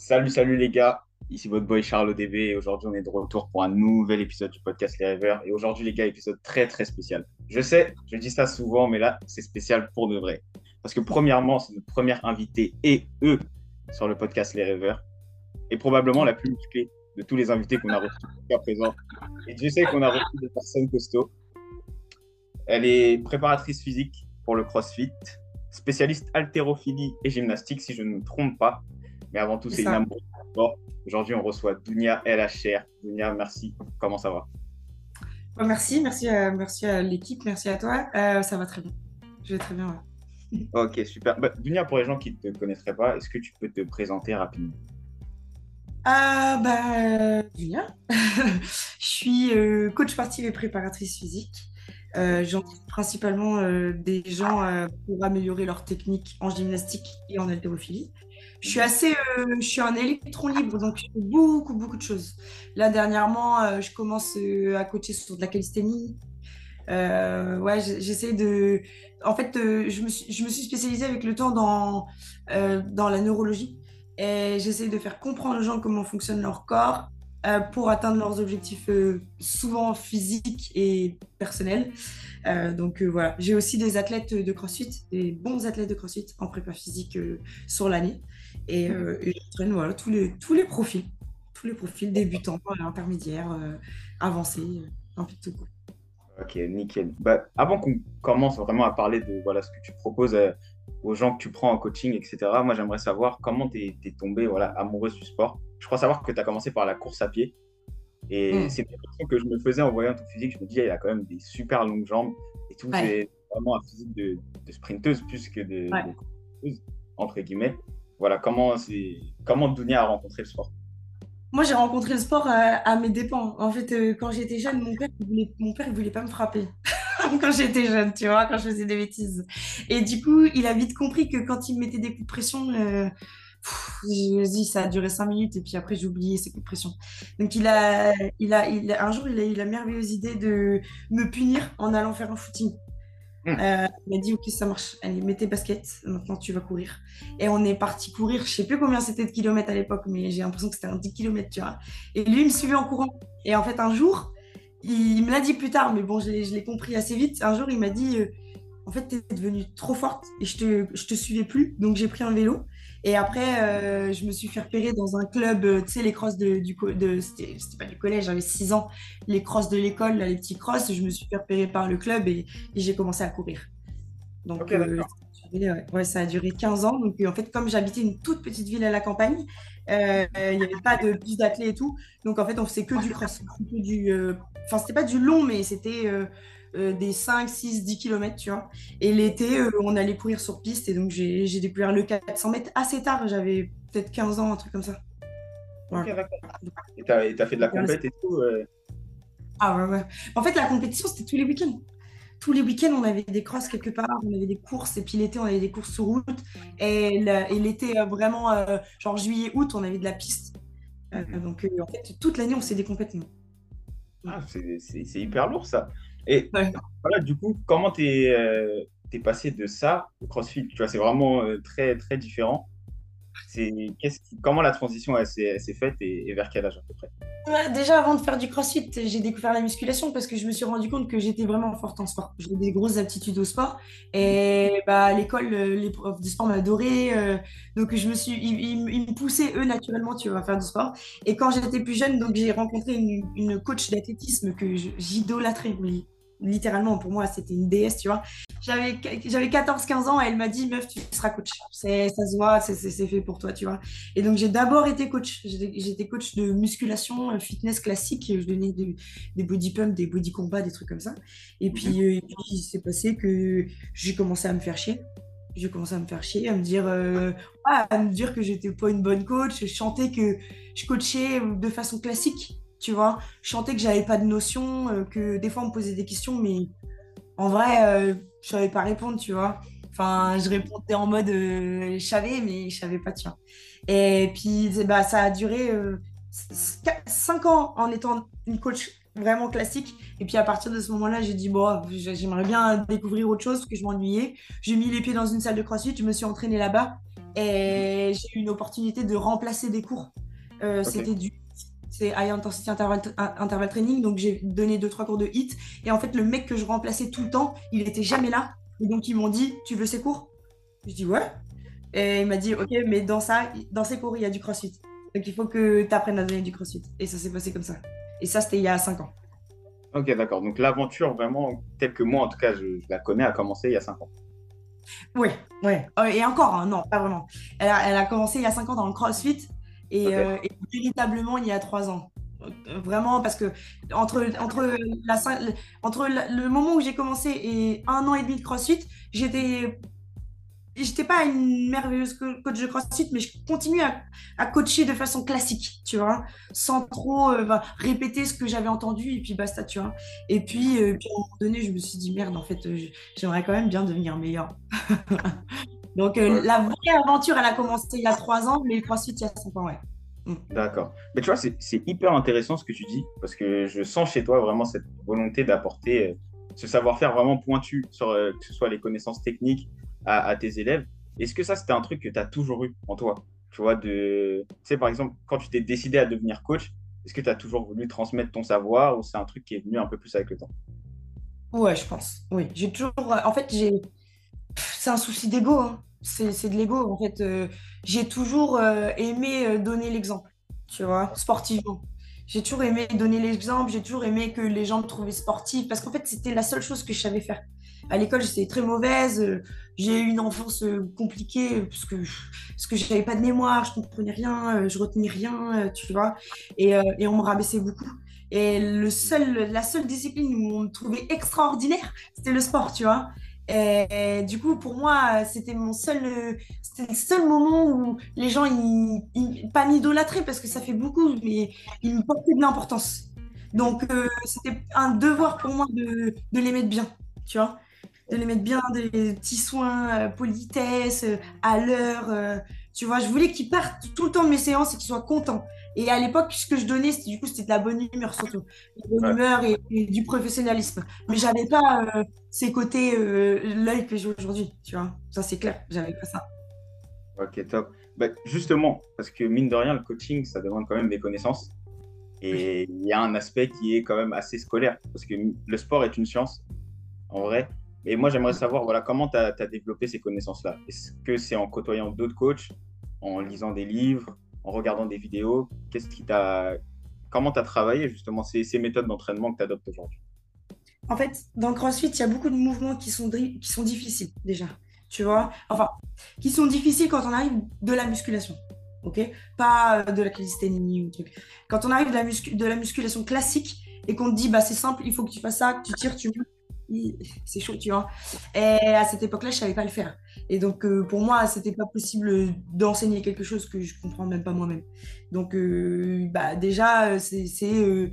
Salut, salut les gars. Ici votre boy Charles ODB et aujourd'hui on est de retour pour un nouvel épisode du podcast Les Rêveurs. Et aujourd'hui les gars, épisode très très spécial. Je sais, je dis ça souvent, mais là c'est spécial pour de vrai. Parce que premièrement, c'est notre première invitée et eux sur le podcast Les Rêveurs. Et probablement la plus musclée de tous les invités qu'on a reçus jusqu'à présent. Et je sais qu'on a reçu des personnes costauds. Elle est préparatrice physique pour le CrossFit, spécialiste haltérophilie et gymnastique si je ne me trompe pas. Mais avant tout, c'est une sport. Aujourd'hui, on reçoit Dunia LHR. Dunia, merci. Comment ça va? Merci, merci, à, merci à l'équipe, merci à toi. Euh, ça va très bien. Je vais très bien, Ok, super. Bah, Dunia, pour les gens qui ne te connaîtraient pas, est-ce que tu peux te présenter rapidement? Ah, bah, Dunia. je suis euh, coach sportive et préparatrice physique. Euh, J'entraîne principalement euh, des gens pour améliorer leur technique en gymnastique et en haltérophilie. Je suis assez, euh, je suis un électron libre, donc je fais beaucoup, beaucoup de choses. Là, dernièrement, euh, je commence euh, à coacher sur de la calisthénie. ouais, j'essaie de. En fait, je, me suis, je me suis spécialisée avec le temps dans, dans la neurologie et j'essaie de faire comprendre aux gens comment fonctionne leur corps pour atteindre leurs objectifs souvent physiques et personnels. donc voilà, j'ai aussi des athlètes de CrossFit, des bons athlètes de CrossFit en prépa physique sur l'année. Et, euh, j'entraîne voilà, tous, les, tous les profils, tous les profils débutants, intermédiaires, euh, avancés, euh, un peu de tout. Ok, nickel. Bah, avant qu'on commence vraiment à parler de voilà, ce que tu proposes aux gens que tu prends en coaching, etc., moi j'aimerais savoir comment tu es, tombée voilà, amoureuse du sport. Je crois savoir que tu as commencé par la course à pied. Et hmm. c'est une question que je me faisais en voyant ton physique. Je me disais, il a quand même des super longues jambes et tout. C'est vraiment un physique de, sprinteuse plus que de, de entre guillemets voilà, comment, comment Dunia a rencontré le sport? Moi, j'ai rencontré le sport à, mes dépens. En fait, euh, quand j'étais jeune, mon père, voulait, mon père, voulait pas me frapper. quand j'étais jeune, tu vois, quand je faisais des bêtises. Et du coup, il a vite compris que quand il me mettait des coups de pression, euh, je dis, ça a duré cinq minutes et puis après, j'ai oublié ces coups de pression. Donc, il a, il a, il un jour, il a eu la merveilleuse idée de me punir en allant faire un footing. Hmm. Euh, il m'a dit ok ça marche, allez mets tes baskets, maintenant tu vas courir. Et on est parti courir, je sais plus combien c'était de kilomètres à l'époque, mais j'ai l'impression que c'était un 10 km, tu vois. Et lui il me suivait en courant. Et en fait un jour, il, me l'a dit plus tard, mais bon je l'ai compris assez vite. Un jour il m'a dit euh, en fait t'es devenue trop forte et je te, je te suivais plus, donc j'ai pris un vélo. Et après, euh, je me suis fait repérer dans un club, euh, tu sais, les crosses de, du de c'était pas du collège, j'avais 6 ans, les crosses de l'école, les petits crosses, je me suis fait repérer par le club et, j'ai commencé à courir. Donc, euh, ouais, ça a duré 15 ans. Donc, en fait, comme j'habitais une toute petite ville à la campagne, il n'y avait pas de piste d'athlètes et tout. Donc, en fait, on faisait que du cross. Du, enfin, c'était pas du long, mais c'était euh, des 5, 6, 10 km, tu vois. Et l'été, euh, on allait courir sur piste. Et donc, j'ai découvert le 400 mètres assez tard. J'avais peut-être 15 ans, un truc comme ça. Et tu as, fait de la compétition et tout euh? Ah ouais, ouais. En fait, la compétition, c'était tous les week-ends. Tous les week-ends, on avait des crosses quelque part, on avait des courses, et puis l'été, on avait des courses sur route. Et l'été, vraiment, genre juillet, août, on avait de la piste. Mhm. donc, en fait, toute l'année, on s'est des compétitions. Ah, c'est hyper lourd, ça. Et voilà, du coup, comment tu es, euh, passé de ça au CrossFit? Tu vois, c'est vraiment euh, très, très différent. Comment la transition s'est, faite et, vers quel âge à peu près? Déjà, avant de faire du crossfit, j'ai découvert la musculation parce que je me suis rendu compte que j'étais vraiment forte en sport. J'avais des grosses aptitudes au sport. Et bah, à l'école, euh, les profs de sport m'adoraient. donc, je me suis, ils, me poussaient, eux, naturellement, tu vas faire du sport. Et quand j'étais plus jeune, donc j'ai rencontré une, une coach d'athlétisme que j'idolâtrais littéralement, pour moi, c'était une déesse, tu vois. J'avais 14-15 ans et elle m'a dit, meuf, tu seras coach. Ça se voit, c'est fait pour toi, tu vois. Et donc, j'ai d'abord été coach. J'étais coach de musculation, euh, fitness classique. Je donnais des body pumps, des body combats, des trucs comme ça. Et puis, mhm. euh, il s'est passé que j'ai commencé à me faire chier. J'ai commencé à me faire chier, à me dire, euh, à me dire que j'étais pas une bonne coach. Je chantais que je coachais de façon classique tu vois. Je sentais que j'avais pas de notion, euh, que des fois on me posait des questions, mais en vrai, euh, je savais pas répondre, tu vois. Enfin, je répondais en mode euh, je savais, mais je savais pas, tu vois. Et puis, bah, ça a duré 5 ans en étant une coach vraiment classique. Et puis à partir de ce moment-là, j'ai dit, bon, j'aimerais bien découvrir autre chose parce que je m'ennuyais. J'ai mis les pieds dans une salle de crossfit, je me suis entraînée là-bas. Et j'ai eu une opportunité de remplacer des cours. Euh, c'était du c'est high intensity interval, interval training, donc j'ai donné deux trois cours de hit. Et en fait, le mec que je remplaçais tout le temps, il était jamais là. Et donc ils m'ont dit, tu veux ces cours? Je dis ouais. Et il m'a dit, ok, mais dans ça, dans ces cours, il y a du crossfit. Donc il faut que tu apprennes à donner du crossfit. Et ça s'est passé comme ça. Et ça, c'était il y a cinq ans. Ok, d'accord. Donc l'aventure, vraiment, telle que moi, en tout cas, je, la connais, a commencé il y a cinq ans. Oui, oui. Euh, et encore, hein, non, pas vraiment. Elle a, elle a, commencé il y a cinq ans dans le crossfit euh, et, véritablement il y a trois ans. Vraiment, parce que entre, entre, la, entre le moment où j'ai commencé et un an et demi de CrossFit, j'étais j'étais pas une merveilleuse coach de CrossFit, mais je continue à, coacher de façon classique, tu vois, sans trop euh, bah, répéter ce que j'avais entendu et puis basta, tu vois. Et puis, euh, puis, à un moment donné, je me suis dit merde, en fait, j'aimerais quand même bien devenir meilleur. Donc, la vraie aventure, elle a commencé il y a trois ans, mais le CrossFit, il y a cinq ans, ouais. Mm. D'accord. Mais tu vois, c'est hyper intéressant ce que tu dis, parce que je sens chez toi vraiment cette volonté d'apporter euh, ce savoir-faire vraiment pointu, sur, euh, que ce soit les connaissances techniques à, tes élèves. Est-ce que ça, c'était un truc que tu as toujours eu en toi? Tu vois, de... tu sais, par exemple, quand tu t'es décidé à devenir coach, est-ce que tu as toujours voulu transmettre ton savoir ou c'est un truc qui est venu un peu plus avec le temps? Ouais, je pense. Oui, j'ai toujours. En fait, j'ai. C'est un souci d'ego. Hein c'est de l'ego. En fait, euh, j'ai toujours euh, aimé euh, donner l'exemple, tu vois, sportivement. J'ai toujours aimé donner l'exemple, j'ai toujours aimé que les gens me trouvaient sportive, parce qu'en fait, c'était la seule chose que je savais faire. À l'école, j'étais très mauvaise, j'ai eu une enfance compliquée, parce que, parce que pas de mémoire, je ne comprenais rien, je retenais rien, tu vois, et, et on me rabaissait beaucoup. Et le seul, la seule discipline où on me trouvait extraordinaire, c'était le sport, tu vois. Et, du coup, pour moi, c'était mon seul, le seul moment où les gens, ils, pas m'idolâtraient parce que ça fait beaucoup, mais ils me portaient de l'importance. Donc, euh, c'était un devoir pour moi de, de, les mettre bien, tu vois, de les mettre bien, des petits soins, euh, politesse, euh, à l'heure. tu vois, je voulais qu'ils partent tout le temps de mes séances et qu'ils soient contents. Et à l'époque, ce que je donnais, c'était du coup, c'était de la bonne humeur surtout. De la bonne humeur et, du professionnalisme. Mais j'avais pas euh, ces côtés, euh, l'œil que j'ai aujourd'hui, tu vois. Ça, c'est clair, j'avais pas ça. Ok, top. Bah, justement, parce que mine de rien, le coaching, ça demande quand même des connaissances. Et il y a un aspect qui est quand même assez scolaire. Parce que le sport est une science, en vrai. Et moi, j'aimerais savoir, voilà, comment tu as, as, développé ces connaissances-là? Est-ce que c'est en côtoyant d'autres coachs, en lisant des livres, en regardant des vidéos Qu'est-ce qui t'a, comment tu as travaillé justement ces, méthodes d'entraînement que tu adoptes aujourd'hui? En fait, dans le CrossFit, il y a beaucoup de mouvements qui sont, qui sont difficiles déjà. Tu vois? Enfin, qui sont difficiles quand on arrive de la musculation. Ok? Pas de la calisthénie ou truc. Quand on arrive de la, de la musculation classique et qu'on te dit, bah, c'est simple, il faut que tu fasses ça, que tu tires, tu c'est chaud, tu vois. Et à cette époque-là, je savais pas le faire. Et donc, euh, pour moi, c'était pas possible d'enseigner quelque chose que je comprends même pas moi-même. Donc, euh, bah, déjà, c'est euh,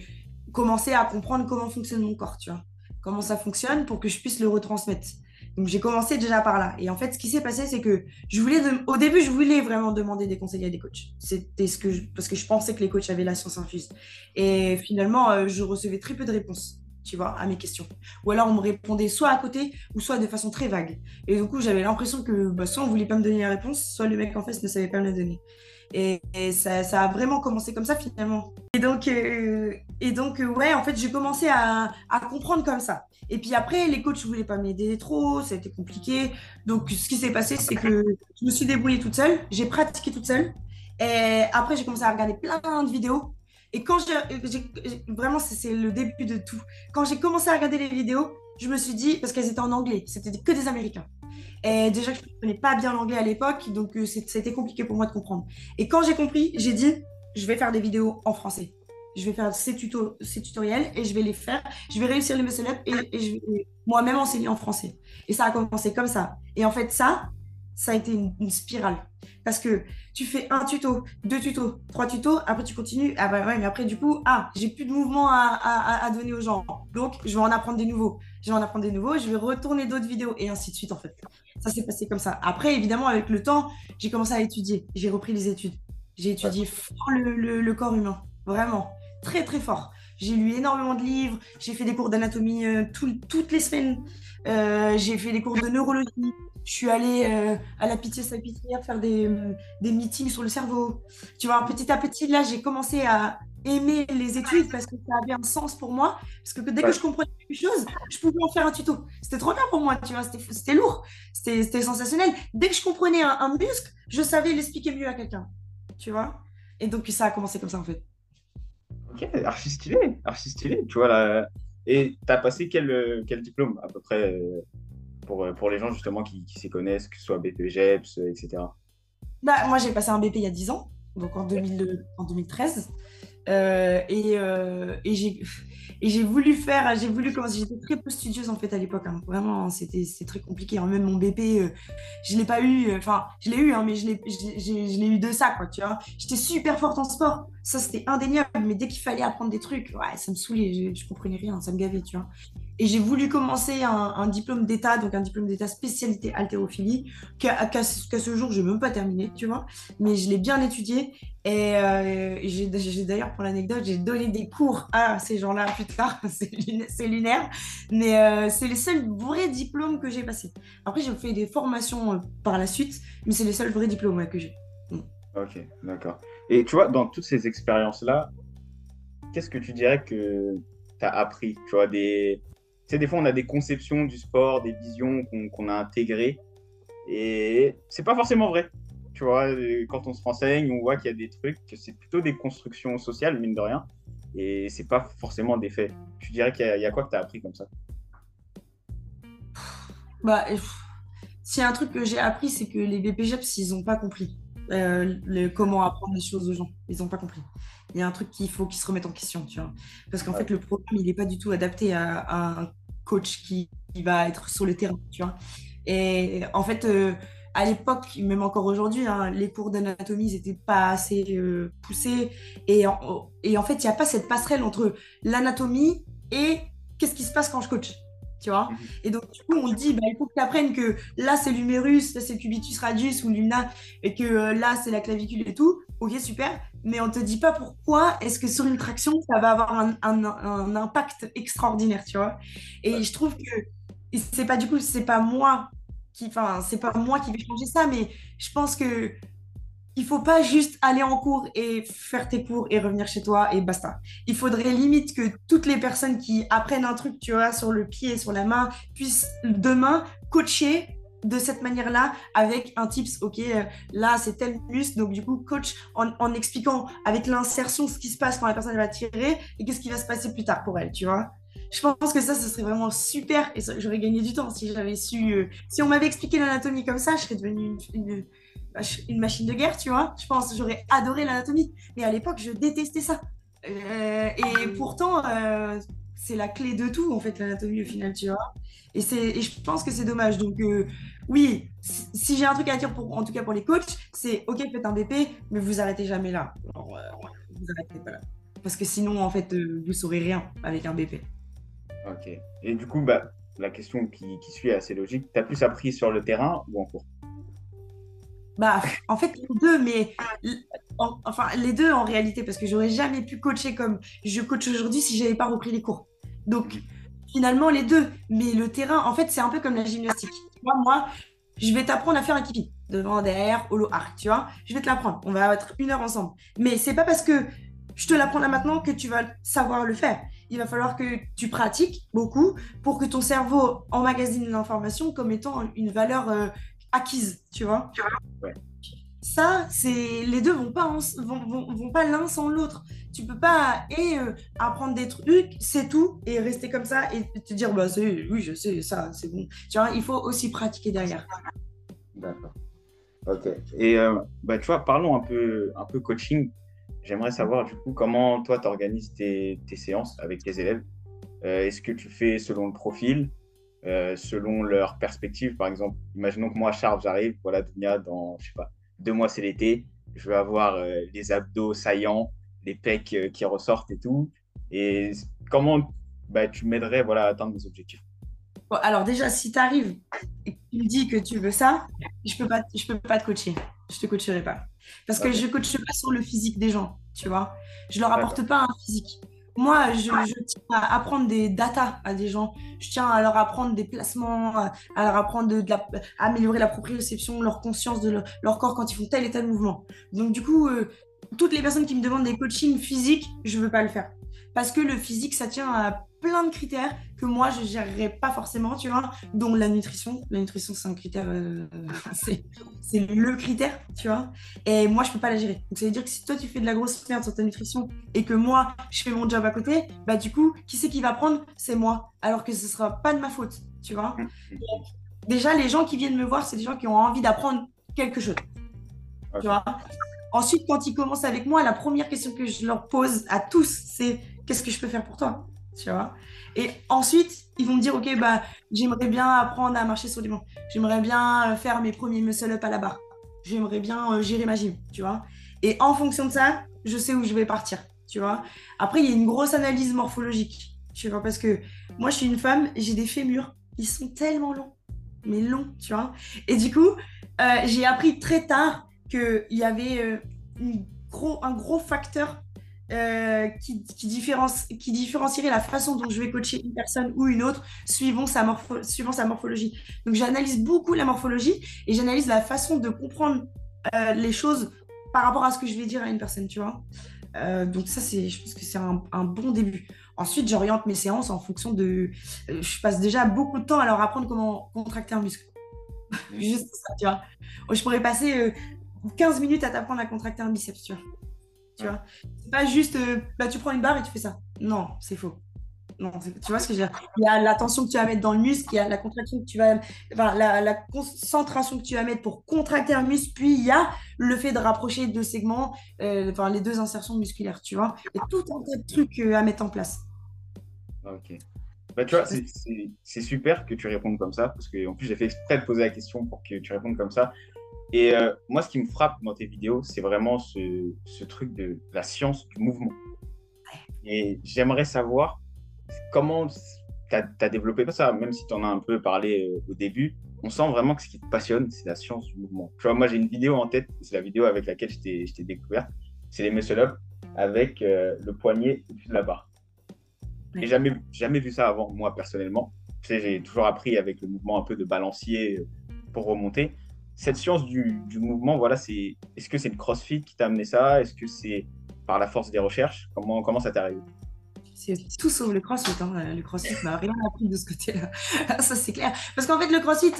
commencer à comprendre comment fonctionne mon corps, tu vois. Comment ça fonctionne pour que je puisse le retransmettre. Donc, j'ai commencé déjà par là. Et en fait, ce qui s'est passé, c'est que je voulais, au début, je voulais vraiment demander des conseils à des coachs. C'était ce que parce que je pensais que les coachs avaient la science infuse. Et finalement, je recevais très peu de réponses tu vois, à mes questions. Ou alors on me répondait soit à côté ou soit de façon très vague. Et du coup, j'avais l'impression que bah, soit on voulait pas me donner la réponse, soit le mec en face ne savait pas me la donner. Et, ça, a vraiment commencé comme ça finalement. Et donc, euh, et donc euh, ouais, en fait, j'ai commencé à, à, comprendre comme ça. Et puis après, les coachs ne voulaient pas m'aider trop, ça a été compliqué. Donc, ce qui s'est passé, c'est que je me suis débrouillée toute seule, j'ai pratiqué toute seule. Et après, j'ai commencé à regarder plein de vidéos et quand j'ai, vraiment, c'est le début de tout. Quand j'ai commencé à regarder les vidéos, je me suis dit, parce qu'elles étaient en anglais, c'était que des Américains. Et déjà, je ne connais pas bien l'anglais à l'époque, donc euh, c'était compliqué pour moi de comprendre. Et quand j'ai compris, j'ai dit, je vais faire des vidéos en français. Je vais faire ces, tutos, ces tutoriels et je vais les faire. Je vais réussir les muscle et, et je vais moi-même enseigner en français. Et ça a commencé comme ça. Et en fait, ça, ça a été une, spirale. Parce que tu fais un tuto, deux tutos, trois tutos, après tu continues. Ah bah ouais, mais après, du coup, ah, j'ai plus de mouvement à, donner aux gens. Donc, je vais en apprendre des nouveaux. Je vais en apprendre des nouveaux, je vais retourner d'autres vidéos et ainsi de suite, en fait. Ça s'est passé comme ça. Après, évidemment, avec le temps, j'ai commencé à étudier. J'ai repris les études. J'ai étudié fort le, corps humain. Vraiment. Très, très fort. J'ai lu énormément de livres. J'ai fait des cours d'anatomie euh, toutes les semaines. Euh, j'ai fait des cours de neurologie. Je suis allée euh, à la Pitié Salpêtrière faire des, des meetings sur le cerveau. Tu vois, petit à petit, là, j'ai commencé à aimer les études parce que ça avait un sens pour moi. Parce que dès que je comprenais quelque chose, je pouvais en faire un tuto. C'était trop bien pour moi, tu vois, c'était lourd, c'était sensationnel. Dès que je comprenais un, un muscle, je savais l'expliquer mieux à quelqu'un, tu vois. Et donc, ça a commencé comme ça, en fait. Ok, archi stylé, archi stylé, tu vois. Là. Et tu as passé quel, quel diplôme, à peu près, euh, pour, pour les gens, justement, qui, qui connaissent, que ce soit BPGEPS, etc. Bah, moi, j'ai passé un BP il y a 10 ans, donc en, 2000, en 2013. Euh, et, euh, et j'ai voulu faire, j'ai voulu commencer. J'étais très peu studieuse en fait à l'époque. Hein. Vraiment, c'était très compliqué. Hein. Même mon BP, euh, je l'ai pas eu. Euh, enfin, je l'ai eu, hein, mais je l'ai eu de ça, quoi. Tu vois. J'étais super forte en sport. Ça, c'était indéniable. Mais dès qu'il fallait apprendre des trucs, ouais, ça me saoulait. Je, je comprenais rien. Ça me gavait, tu vois. Et j'ai voulu commencer un, diplôme d'état, donc un diplôme d'état spécialité haltérophilie, qu'à ce jour, je n'ai même pas terminé, tu vois. Mais je l'ai bien étudié. Et, euh, j'ai d'ailleurs, pour l'anecdote, j'ai donné des cours à ces gens-là plus tard. c'est lunaire. Mais euh, c'est les seuls vrais diplômes que j'ai passés. Après, j'ai fait des formations euh, par la suite, mais c'est les seuls vrais diplômes que j'ai. Mm. Ok, d'accord. Et tu vois, dans toutes ces expériences-là, qu'est-ce que tu dirais que tu as appris? Tu vois, des, sais, des fois, on a des conceptions du sport, des visions qu'on a intégrées. Et c'est pas forcément vrai. Tu vois, quand on se renseigne, on voit qu'il y a des trucs, que c'est plutôt des constructions sociales, mine de rien. Et c'est pas forcément des faits. Tu dirais qu'il y, a quoi que tu as appris comme ça? Bah, s'il y a un truc que j'ai appris, c'est que les BPGEPS, ils n'ont pas compris euh, le, comment apprendre les choses aux gens. Ils n'ont pas compris. Il y a un truc qu'il faut qu'ils se remettent en question, tu vois. Parce qu'en fait, le programme, il n'est pas du tout adapté à, un coach qui, va être sur le terrain, tu vois. Et en fait, euh, à l'époque, même encore aujourd'hui, hein, les cours d'anatomie n'étaient pas assez euh, poussés. Et en, et en fait, il n'y a pas cette passerelle entre l'anatomie et qu'est-ce qui se passe quand je coach tu vois. Mhm. Et donc, du coup, on dit, bah, il faut que tu apprennes que là, c'est l'humérus, là, c'est le cubitus radius ou l'ulna, et que euh, là, c'est la clavicule et tout. Ok, super. Mais on te dit pas pourquoi est-ce que sur une traction, ça va avoir un, un, impact extraordinaire, tu vois. Et je trouve que c'est pas, du coup, c'est pas moi qui, enfin, c'est pas moi qui vais changer ça, mais je pense que il faut pas juste aller en cours et faire tes cours et revenir chez toi et basta. Il faudrait limite que toutes les personnes qui apprennent un truc, tu vois, sur le pied, sur la main, puissent demain coacher de cette manière-là avec un tips, ok, euh, là c'est tel muscle, donc du coup coach en, expliquant avec l'insertion ce qui se passe quand la personne va tirer et qu'est-ce qui va se passer plus tard pour elle, tu vois. Je pense que ça, ce serait vraiment super et j'aurais gagné du temps si j'avais su. Euh, si on m'avait expliqué l'anatomie comme ça, je serais devenue une, une machine de guerre, tu vois. Je pense j'aurais adoré l'anatomie. Mais à l'époque, je détestais ça. Euh, et pourtant, euh, c'est la clé de tout, en fait, l'anatomie au final, tu vois. Et, et je pense que c'est dommage. Donc, euh, oui, si, j'ai un truc à dire, pour, en tout cas pour les coachs, c'est OK, faites un BP, mais vous arrêtez jamais là. vous arrêtez pas là. Parce que sinon, en fait, vous saurez rien avec un BP. Ok. Et du coup, bah, la question qui, qui suit est assez logique. Tu as plus appris sur le terrain ou en cours? Bah, en fait, les deux, mais enfin, les deux en réalité, parce que j'aurais jamais pu coacher comme je coach aujourd'hui si j'avais pas repris les cours. Donc, finalement, les deux. Mais le terrain, en fait, c'est un peu comme la gymnastique. Moi, moi, je vais t'apprendre à faire un kipi devant, derrière, holo, arc, tu vois. Je vais te l'apprendre. On va être une heure ensemble. Mais c'est pas parce que je te l'apprends là maintenant que tu vas savoir le faire. Il va falloir que tu pratiques beaucoup pour que ton cerveau emmagasine l'information comme étant une valeur euh, acquise, tu vois. Ça, c'est les deux vont pas vont, vont, pas l'un sans l'autre. Tu peux pas et euh, apprendre des trucs, c'est tout, et rester comme ça et te dire bah oui je sais ça, c'est bon. Tu vois, il faut aussi pratiquer derrière. D'accord. Ok. Et euh, bah, tu vois, parlons un peu, un peu coaching. J'aimerais savoir du coup comment toi tu organises tes, tes, séances avec tes élèves? Euh, est-ce que tu fais selon le profil? Euh, selon leur perspective. Par exemple, imaginons que moi, Charles, j'arrive, voilà, Dunia, dans, je sais pas, deux mois, c'est l'été, je veux avoir euh, les abdos saillants, les pecs euh, qui ressortent et tout. Et comment bah, tu m'aiderais voilà, à atteindre mes objectifs? Alors déjà, si tu arrives et que tu me dis que tu veux ça, je ne peux, pas, je peux pas te coacher. Je te coacherai pas. Parce que je ne coache pas sur le physique des gens, tu vois. Je leur apporte pas un physique. Moi, je, tiens à apprendre des data à des gens. Je tiens à leur apprendre des placements, à leur apprendre de, la, à améliorer la proprioception, leur conscience de leur, corps quand ils font tel et tel mouvement. Donc, du coup, euh, toutes les personnes qui me demandent des coachings physiques, je ne veux pas le faire. Parce que le physique, ça tient à plein de critères que moi, je ne gérerais pas forcément, tu vois, dont la nutrition. La nutrition, c'est un critère, euh, c'est le critère, tu vois. Et moi, je ne peux pas la gérer. Donc, ça veut dire que si toi, tu fais de la grosse merde sur ta nutrition et que moi, je fais mon job à côté, bah du coup, qui c'est qui va prendre? C'est moi. Alors que ce ne sera pas de ma faute, tu vois. déjà, les gens qui viennent me voir, c'est des gens qui ont envie d'apprendre quelque chose. Tu vois Ensuite, quand ils commencent avec moi, la première question que je leur pose à tous, c'est qu'est-ce que je peux faire pour toi tu vois. Et ensuite, ils vont me dire, OK, bah, j'aimerais bien apprendre à marcher sur les bancs. J'aimerais bien euh, faire mes premiers muscle-up à la barre. J'aimerais bien euh, gérer ma gym, tu vois. Et en fonction de ça, je sais où je vais partir, tu vois. Après, il y a une grosse analyse morphologique, tu vois, parce que moi, je suis une femme, j'ai des fémurs, ils sont tellement longs, mais longs, tu vois. Et du coup, euh, j'ai appris très tard qu'il y avait un gros facteur euh, qui, différencierait la façon dont je vais coacher une personne ou une autre suivant sa, morpho suivant sa morphologie. Donc j'analyse beaucoup la morphologie et j'analyse la façon de comprendre euh, les choses par rapport à ce que je vais dire à une personne, tu vois. Euh, donc ça, c'est, je pense que c'est un, un, bon début. Ensuite, j'oriente mes séances en fonction de... je passe déjà beaucoup de temps à leur apprendre comment contracter un muscle. Juste ça, tu vois. Je pourrais passer 15 minutes à t'apprendre à contracter un biceps, tu vois. Tu vois C'est pas juste, euh, bah, tu prends une barre et tu fais ça. Non, c'est faux. Non, tu vois ce que je veux dire? Il y a la tension que tu vas mettre dans le muscle, il y a la contraction que tu vas, enfin, la, la, concentration que tu vas mettre pour contracter un muscle, puis il y a le fait de rapprocher deux segments, euh, enfin les deux insertions musculaires, tu vois? Il y a tout un tas de trucs euh, à mettre en place. Ok. Bah, tu vois, c'est super que tu répondes comme ça, parce qu'en plus j'ai fait exprès de poser la question pour que tu répondes comme ça. Et euh, moi, ce qui me frappe dans tes vidéos, c'est vraiment ce, ce, truc de la science du mouvement. Et j'aimerais savoir comment tu as, développé ça, même si tu en as un peu parlé euh, au début. On sent vraiment que ce qui te passionne, c'est la science du mouvement. Tu vois, moi, j'ai une vidéo en tête, c'est la vidéo avec laquelle je t'ai découvert. C'est les muscle-up avec euh, le poignet au-dessus de la barre. J'ai jamais, jamais vu ça avant, moi, personnellement. Tu sais, j'ai toujours appris avec le mouvement un peu de balancier pour remonter cette science du, mouvement, voilà, c'est est-ce que c'est le CrossFit qui t'a amené ça? Est-ce que c'est par la force des recherches? Comment, comment ça t'est arrivé c'est tout sauf le crossfit. Hein. Le crossfit m'a rien appris de ce côté-là. ça, c'est clair. Parce qu'en fait, le crossfit,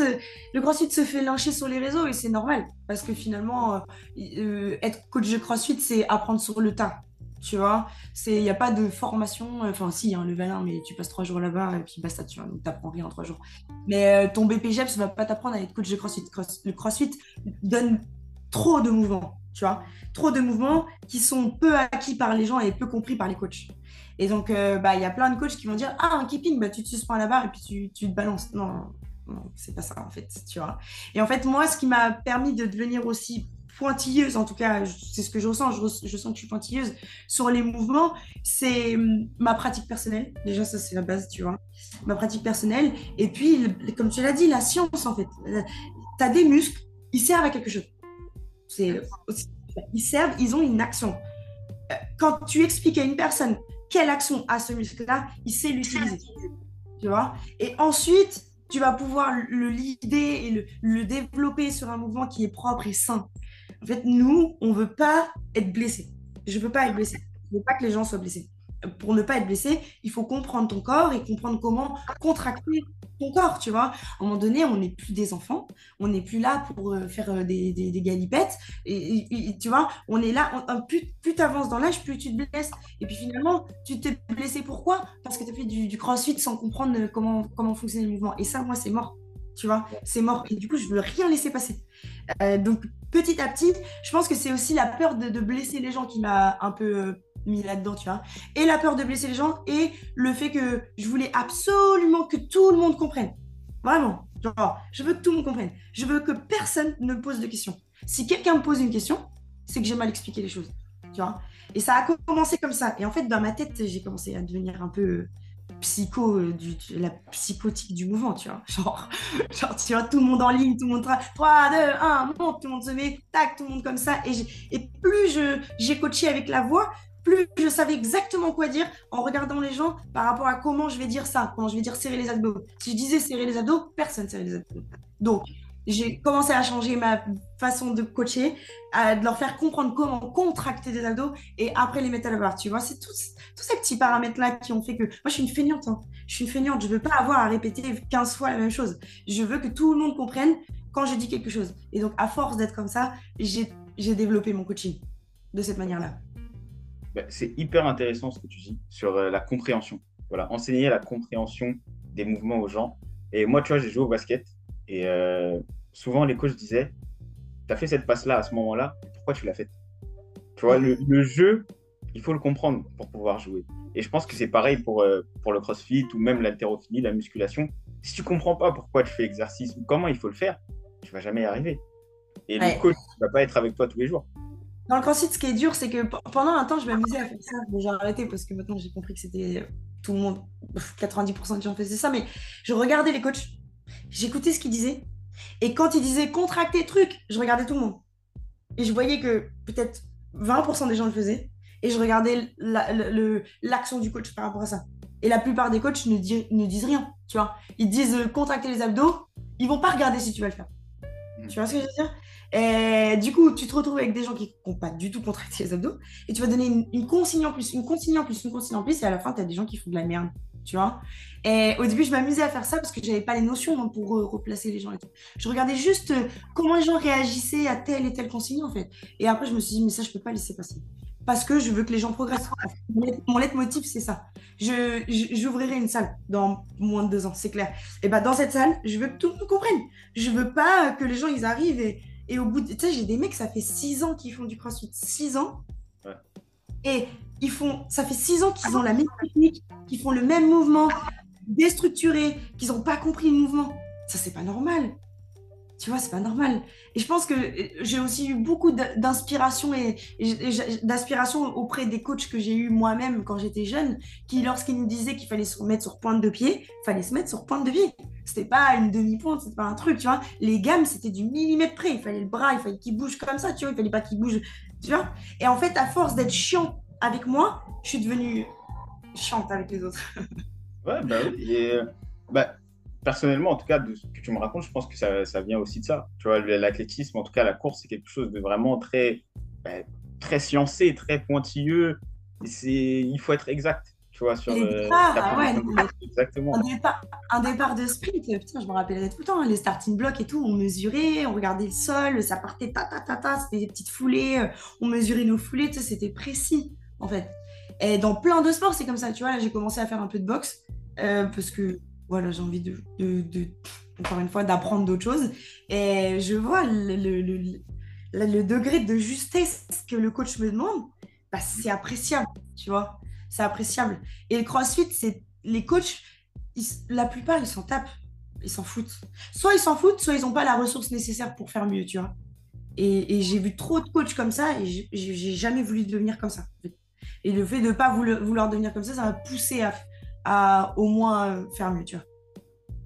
le crossfit se fait lyncher sur les réseaux et c'est normal. Parce que finalement, euh, euh, être coach de crossfit, c'est apprendre sur le tas tu vois. Il n'y a pas de formation, enfin si, il y a un level 1, mais tu passes trois jours là-bas et puis basta, tu vois, donc tu n'apprends rien en trois jours. Mais euh, ton BPGEPS ne va pas t'apprendre à être coach de CrossFit. le CrossFit donne trop de mouvements, tu vois, trop de mouvements qui sont peu acquis par les gens et peu compris par les coachs. Et donc, euh, bah, il y a plein de coachs qui vont dire Ah, un keeping, bah, tu te suspends à la barre et puis tu, tu te balances. Non, non, c'est pas ça en fait, tu vois. Et en fait, moi, ce qui m'a permis de devenir aussi pointilleuse, en tout cas, c'est ce que je ressens, je, sens que je suis pointilleuse sur les mouvements, c'est hum, ma pratique personnelle. Déjà, ça, c'est la base, tu vois. Ma pratique personnelle. Et puis, comme tu l'as dit, la science, en fait. Euh, tu as des muscles, ils servent à quelque chose. Ils servent, ils ont une action. Euh, quand tu expliques à une personne quelle action a ce muscle-là, il sait l'utiliser. Tu vois? Et ensuite, tu vas pouvoir le leader et le, le, développer sur un mouvement qui est propre et sain. En fait, nous, on veut pas être blessé. Je veux pas être blessé. Je veux pas que les gens soient blessés. Pour ne pas être blessé, il faut comprendre ton corps et comprendre comment contracter ton corps, tu vois. À un moment donné, on n'est plus des enfants, on n'est plus là pour euh, faire euh, des, galipettes. Et, tu vois, on est là, plus, plus tu avances dans l'âge, plus tu te blesses. Et puis finalement, tu t'es blessé pourquoi? Parce que tu as fait du, du, crossfit sans comprendre euh, comment, comment fonctionne le mouvement. Et ça, moi, c'est mort. Tu vois, c'est mort. Et du coup, je veux rien laisser passer. donc, petit à petit, je pense que c'est aussi la peur de, blesser les gens qui m'a un peu euh, mis là-dedans, tu vois. Et la peur de blesser les gens et le fait que je voulais absolument que tout le monde comprenne. Vraiment. Genre, je veux que tout le monde comprenne. Je veux que personne ne me pose de questions. Si quelqu'un me pose une question, c'est que j'ai mal expliqué les choses. Tu vois. Et ça a commencé comme ça. Et en fait, dans ma tête, j'ai commencé à devenir un peu psycho, euh, du, la psychotique du mouvement, tu vois. Genre, tu vois, tout le monde en ligne, tout le monde 3, 2, 1, monte, tout le monde se met, tac, tout le monde comme ça. Et, plus j'ai coaché avec la voix, plus je savais exactement quoi dire en regardant les gens par rapport à comment je vais dire ça, comment je vais dire serrer les abdos. Si je disais serrer les abdos, personne serrait les abdos. Donc, j'ai commencé à changer ma façon de coacher, à leur faire comprendre comment contracter des abdos et après les mettre à la barre. Tu vois, c'est tous, ces petits paramètres-là qui ont fait que. Moi, je suis une feignante. Hein. Je suis une feignante. Je ne veux pas avoir à répéter 15 fois la même chose. Je veux que tout le monde comprenne quand je dis quelque chose. Et donc, à force d'être comme ça, j'ai développé mon coaching de cette manière-là. Bah, c'est hyper intéressant ce que tu dis sur euh, la compréhension. Voilà, enseigner la compréhension des mouvements aux gens. Et moi, tu vois, j'ai joué au basket et euh, souvent, les coachs disaient Tu as fait cette passe-là à ce moment-là, pourquoi tu l'as faite? Tu vois, le, jeu, il faut le comprendre pour pouvoir jouer. Et je pense que c'est pareil pour, euh, pour le crossfit ou même l'haltérophilie, la musculation. Si tu comprends pas pourquoi tu fais exercice ou comment il faut le faire, tu vas jamais y arriver. Et le coach ne va pas être avec toi tous les jours. Dans le crossfit, ce qui est dur, c'est que pendant un temps, je m'amusais à faire ça. j'ai arrêté parce que maintenant, j'ai compris que c'était tout le monde, 90% des gens faisaient ça. Mais je regardais les coachs j'écoutais ce qu'il disait. Et quand il disait contracter truc, je regardais tout le monde. Et je voyais que peut-être 20% des gens le faisaient. Et je regardais l'action du coach par rapport à ça. Et la plupart des coachs ne, ne disent rien, tu vois. Ils disent euh, contracter les abdos, ils vont pas regarder si tu vas le faire. Hmm. Tu vois ce que je veux dire? Et du coup, tu te retrouves avec des gens qui n'ont pas du tout contracté les abdos, et tu vas donner une, une consigne en plus, une consigne en plus, une consigne en plus, et à la fin, tu as des gens qui font de la merde tu vois. Et au début, je m'amusais à faire ça parce que je n'avais pas les notions pour replacer les gens et tout. Je regardais juste euh, comment les gens réagissaient à telle et telle consigne, en fait. Et après, je me suis dit, mais ça, je ne peux pas laisser passer. Parce que je veux que les gens progressent. Mon leitmotiv, c'est ça. Je, j'ouvrirai une salle dans moins de deux ans, c'est clair. Et ben dans cette salle, je veux que tout le monde comprenne. Je veux pas que les gens, ils arrivent et, et au bout de... Tu sais, j'ai des mecs, ça fait six ans qu'ils font du crossfit. Six ans. Et ils font, ça fait six ans qu'ils ont la même technique, qu'ils font le même mouvement, déstructuré, qu'ils n'ont pas compris le mouvement. Ça, c'est pas normal. Tu vois, c'est pas normal. Et je pense que euh, j'ai aussi eu beaucoup d'inspiration et, d'inspiration auprès des coachs que j'ai eu moi-même quand j'étais jeune, qui lorsqu'ils nous disaient qu'il fallait se mettre sur pointe de pied, fallait se mettre sur pointe de pied. C'était pas une demi-pointe, c'était pas un truc, tu vois. Les gammes, c'était du millimètre près. Il fallait le bras, il fallait qu'il bouge comme ça, tu vois. Il fallait pas qu'il bouge, tu vois. Et en fait, à force d'être chiant avec moi, je suis devenue chiante avec les autres. ouais, bah oui. Et, euh, bah, personnellement, en tout cas, de ce que tu me racontes, je pense que ça, ça vient aussi de ça. Tu vois, l'athlétisme, en tout cas, la course, c'est quelque chose de vraiment très, bah, très sciencé, très pointilleux. Et il faut être exact. Tu vois, sur les ouais, exactement. Un départ, un départ, de sprint, putain, je me rappellerai tout le temps, hein, les starting blocks et tout, on mesurait, on regardait le sol, ça partait ta ta ta ta, c'était des petites foulées, euh, on mesurait nos foulées, c'était précis en fait. Et dans plein de sports, c'est comme ça. Tu vois, là, j'ai commencé à faire un peu de boxe euh, parce que voilà, j'ai envie de, encore une fois, d'apprendre d'autres choses. Et je vois le, degré de justesse que le coach me demande, bah, c'est appréciable, tu vois. C'est appréciable. Et le crossfit, c'est les coachs, la plupart, ils s'en tapent. Ils s'en foutent. Soit ils s'en foutent, soit ils n'ont pas la ressource nécessaire pour faire mieux, tu vois. Et, et j'ai vu trop de coachs comme ça et j'ai jamais voulu devenir comme ça. Et le fait de ne pas vouloir, devenir comme ça, ça va pousser à, au moins faire mieux, tu vois.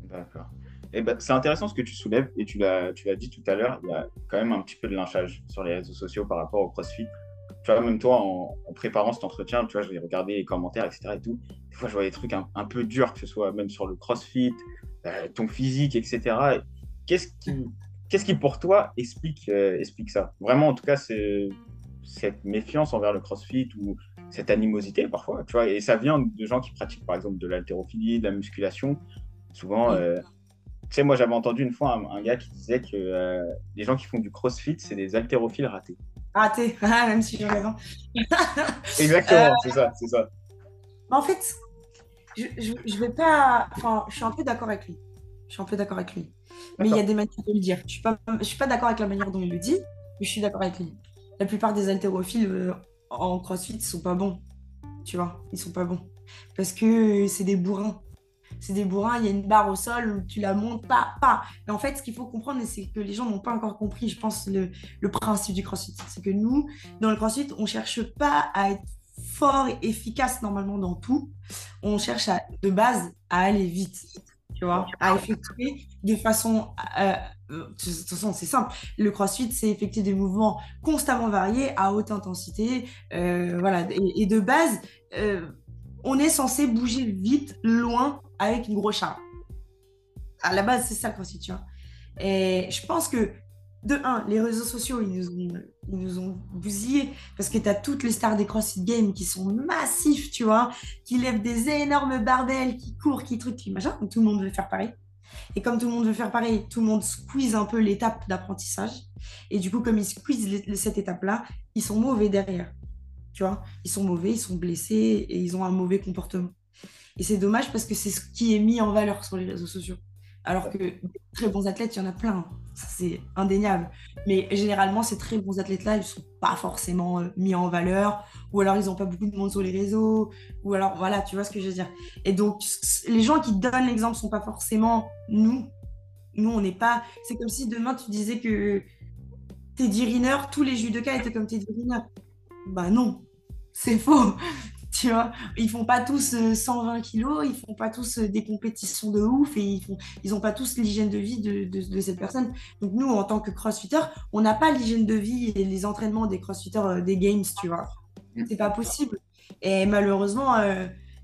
D'accord. Eh ben, c'est intéressant ce que tu soulèves, et tu l'as, dit tout à l'heure, il y a quand même un petit peu de lynchage sur les réseaux sociaux par rapport au CrossFit. Tu vois, même toi, en, préparant cet entretien, tu vois, je vais regarder les commentaires, etc. Et tout. Des fois, je vois des trucs un, peu durs, que ce soit même sur le CrossFit, euh, ton physique, etc. Qu'est-ce qui, qu'est-ce qui pour toi explique, euh, explique ça? Vraiment, en tout cas, cette méfiance envers le CrossFit ou cette animosité parfois, tu vois, et ça vient de gens qui pratiquent par exemple de l'haltérophilie, de la musculation. Souvent, euh, tu sais, moi j'avais entendu une fois un, gars qui disait que euh, les gens qui font du CrossFit, c'est des haltérophiles ratés. Ratés, ah, même si j'ai raison. Exactement, euh, c'est ça, c'est ça. En fait, je, je, vais pas. Enfin, je suis un peu d'accord avec lui. Je suis un peu d'accord avec lui. Mais il y a des manières de le dire. Je suis pas, je suis pas d'accord avec la manière dont il le dit, mais je suis d'accord avec lui. La plupart des haltérophiles en crossfit, ils sont pas bons. Tu vois, ils sont pas bons. Parce que c'est des bourrins. C'est des bourrins, il y a une barre au sol, tu la montes pas, pas. En fait, ce qu'il faut comprendre, c'est que les gens n'ont pas encore compris, je pense, le, le principe du crossfit. C'est que nous, dans le crossfit, on cherche pas à être fort et efficace normalement dans tout. On cherche à, de base à aller vite. Tu vois, à effectuer de façon. Euh, de toute façon, c'est simple. Le crossfit, c'est effectuer des mouvements constamment variés, à haute intensité. Euh, voilà. Et, de base, euh, on est censé bouger vite, loin, avec une grosse charge. À la base, c'est ça le crossfit, tu vois. Et je pense que de un, les réseaux sociaux, ils nous ont, bousillés parce que tu as toutes les stars des CrossFit Games qui sont massifs, tu vois, qui lèvent des énormes barbels, qui courent, qui truquent, qui machin. Tout le monde veut faire pareil. Et comme tout le monde veut faire pareil, tout le monde squeeze un peu l'étape d'apprentissage. Et du coup, comme ils squeezent cette étape-là, ils sont mauvais derrière. Tu vois, ils sont mauvais, ils sont blessés et ils ont un mauvais comportement. Et c'est dommage parce que c'est ce qui est mis en valeur sur les réseaux sociaux. Alors que des très bons athlètes, il y en a plein. c'est indéniable. Mais généralement, ces très bons athlètes-là, ils ne sont pas forcément euh, mis en valeur. Ou alors, ils n'ont pas beaucoup de monde sur les réseaux. Ou alors, voilà, tu vois ce que je veux dire. Et donc, les gens qui donnent l'exemple ne sont pas forcément nous. Nous, on n'est pas. C'est comme si demain, tu disais que Teddy Riner, tous les judokas étaient comme Teddy Riner. Bah non, c'est faux tu vois. Ils font pas tous 120 euh, kilos, ils font pas tous euh, des compétitions de ouf et ils font, ont pas tous l'hygiène de vie de, cette personne. Donc nous, en tant que crossfitter, on n'a pas l'hygiène de vie et les entraînements des crossfitters euh, des games, tu vois. C'est pas possible. Et malheureusement,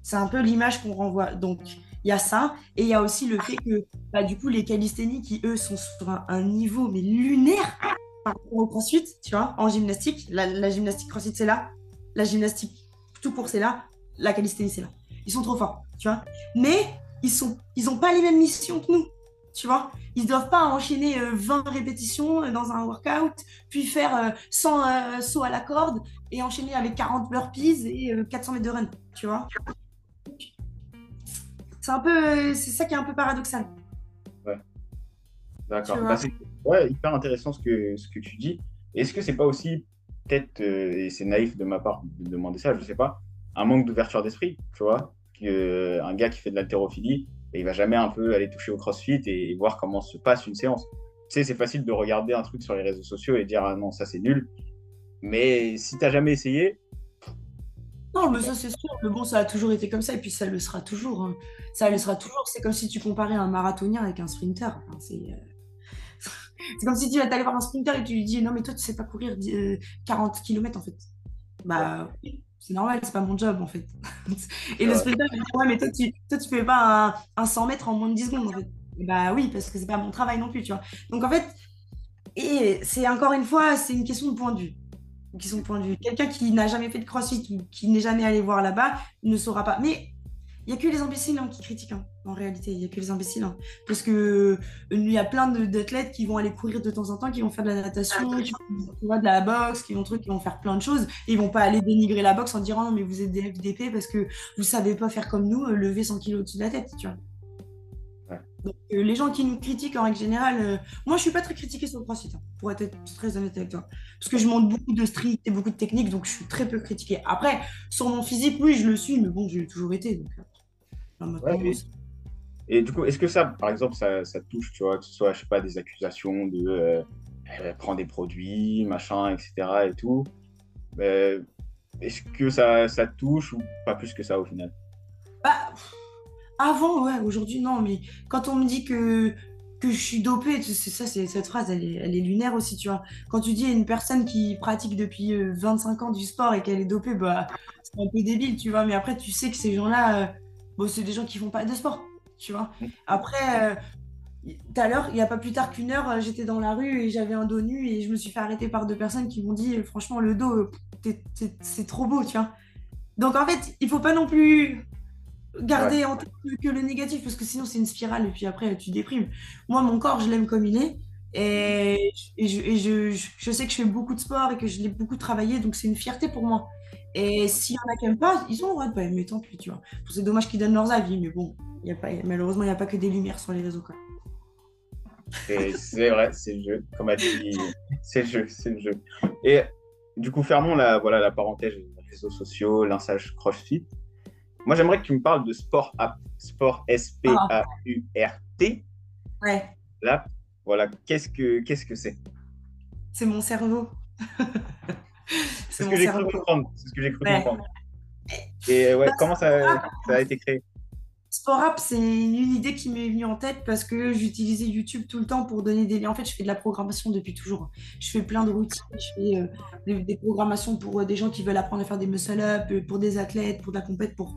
c'est un peu l'image qu'on renvoie. Donc il y a ça et il y a aussi le fait que bah, du coup les calisthénies qui eux sont sur un, niveau mais lunaire par au crossfit, tu vois, en gymnastique. La, la gymnastique crossfit c'est là, la gymnastique tout pour c'est là, la calisthénie c'est là. Ils sont trop forts, tu vois. Mais ils sont, ils ont pas les mêmes missions que nous, tu vois. Ils doivent pas enchaîner 20 euh, répétitions euh, dans un workout, puis faire 100 euh, sauts à la corde et enchaîner avec 40 burpees et 400 mètres de run, tu vois. C'est un peu, c'est ça qui est un peu paradoxal. Ouais. D'accord. Bah, c'est ouais, hyper intéressant ce que, ce que tu dis. Est-ce que c'est pas aussi peut-être, euh, et c'est naïf de ma part de demander ça, je sais pas, un manque d'ouverture d'esprit, tu vois, que, euh, un gars qui fait de l'haltérophilie, il va jamais un peu aller toucher au crossfit et, voir comment se passe une séance. Tu sais, c'est facile de regarder un truc sur les réseaux sociaux et dire ah non, ça c'est nul. Mais si tu n'as jamais essayé. Non, mais ça c'est sûr. Mais bon, ça a toujours été comme ça et puis ça le sera toujours. Hein. Ça le sera toujours. C'est comme si tu comparais un marathonien avec un sprinter. c'est. C'est comme si tu allais voir un sprinter et tu lui dis non mais toi tu sais pas courir 40 euh, km en fait. Bah c'est normal, c'est pas mon job en fait. et le sprinter il dit ouais mais toi tu, toi, tu fais pas un, 100 mètres en moins de 10 secondes en fait. bah oui parce que c'est pas mon travail non plus tu vois. Donc en fait et c'est encore une fois c'est une question de point de vue. Question de point de vue. Quelqu'un qui n'a jamais fait de crossfit ou qui n'est jamais allé voir là-bas ne saura pas. Mais il n'y a que les imbéciles hein, qui critiquent. Hein. En réalité, il n'y a que les imbéciles. Hein. Parce que euh, y a plein d'athlètes qui vont aller courir de temps en temps, qui vont faire de la natation, qui vont de la boxe, qui vont truc, qui vont faire plein de choses. Et ils vont pas aller dénigrer la boxe en disant non mais vous êtes des FDP parce que vous savez pas faire comme nous, euh, lever 100 kilos au-dessus de la tête, tu vois. Donc, euh, les gens qui nous critiquent en règle générale, moi je suis pas très critiquée sur le crossfit, pour être très honnête avec toi. Parce que je montre beaucoup de street et beaucoup de techniques, donc je suis très peu critiquée. Après, sur mon physique, oui, je le suis, mais bon, j'ai toujours été. Donc, et du coup, est-ce que ça, par exemple, ça, touche, tu vois, que ce soit, je sais pas, des accusations de euh, euh, prendre des produits, machin, etc. et tout euh, Est-ce que ça, ça touche ou pas plus que ça au final? Bah, Avant, ouais, aujourd'hui, non, mais quand on me dit que, que je suis dopée, c'est ça, c'est cette phrase, elle est, elle est, lunaire aussi, tu vois. Quand tu dis à une personne qui pratique depuis 25 ans du sport et qu'elle est dopée, bah, c'est un peu débile, tu vois, mais après, tu sais que ces gens-là bon, c'est des gens qui font pas de sport, tu vois. Après, euh, tout à l'heure, il n'y a pas plus tard qu'une heure, j'étais dans la rue et j'avais un dos nu et je me suis fait arrêter par deux personnes qui m'ont dit, franchement, le dos, c'est trop beau, tu vois. Donc en fait, il faut pas non plus garder en tête que le négatif parce que sinon c'est une spirale et puis après tu déprimes. Moi, mon corps, je l'aime comme il est. Et, je, je, sais que je fais beaucoup de sport et que je l'ai beaucoup travaillé, donc c'est une fierté pour moi. Et s'il y en a qui n'aiment pas, ils ont le droit de pas aimer, tant pis, tu vois. C'est dommage qu'ils donnent leurs avis, mais bon, y a pas, malheureusement, il n'y a pas que des lumières sur les réseaux, quoi. C'est vrai, c'est le jeu, comme a dit, c'est le jeu, c'est le jeu. Et du coup, fermons la, voilà, la parenthèse réseaux sociaux, l'insage CrossFit. Moi, j'aimerais que tu me parles de Sport App, Sport S-P-A-U-R-T. Ouais. Là, voilà, qu'est-ce que qu'est-ce que c'est? C'est mon cerveau. C'est ce que j'ai cru comprendre. C'est ce que j'ai cru comprendre. Et ouais, comment ça, ça, a été créé? Sport App, c'est une idée qui m'est venue en tête parce que j'utilisais YouTube tout le temps pour donner des liens. En fait, je fais de la programmation depuis toujours. Je fais plein de routines, je fais euh, des, des programmations pour euh, des gens qui veulent apprendre à faire des muscle-up, euh, pour des athlètes, pour de la compète, pour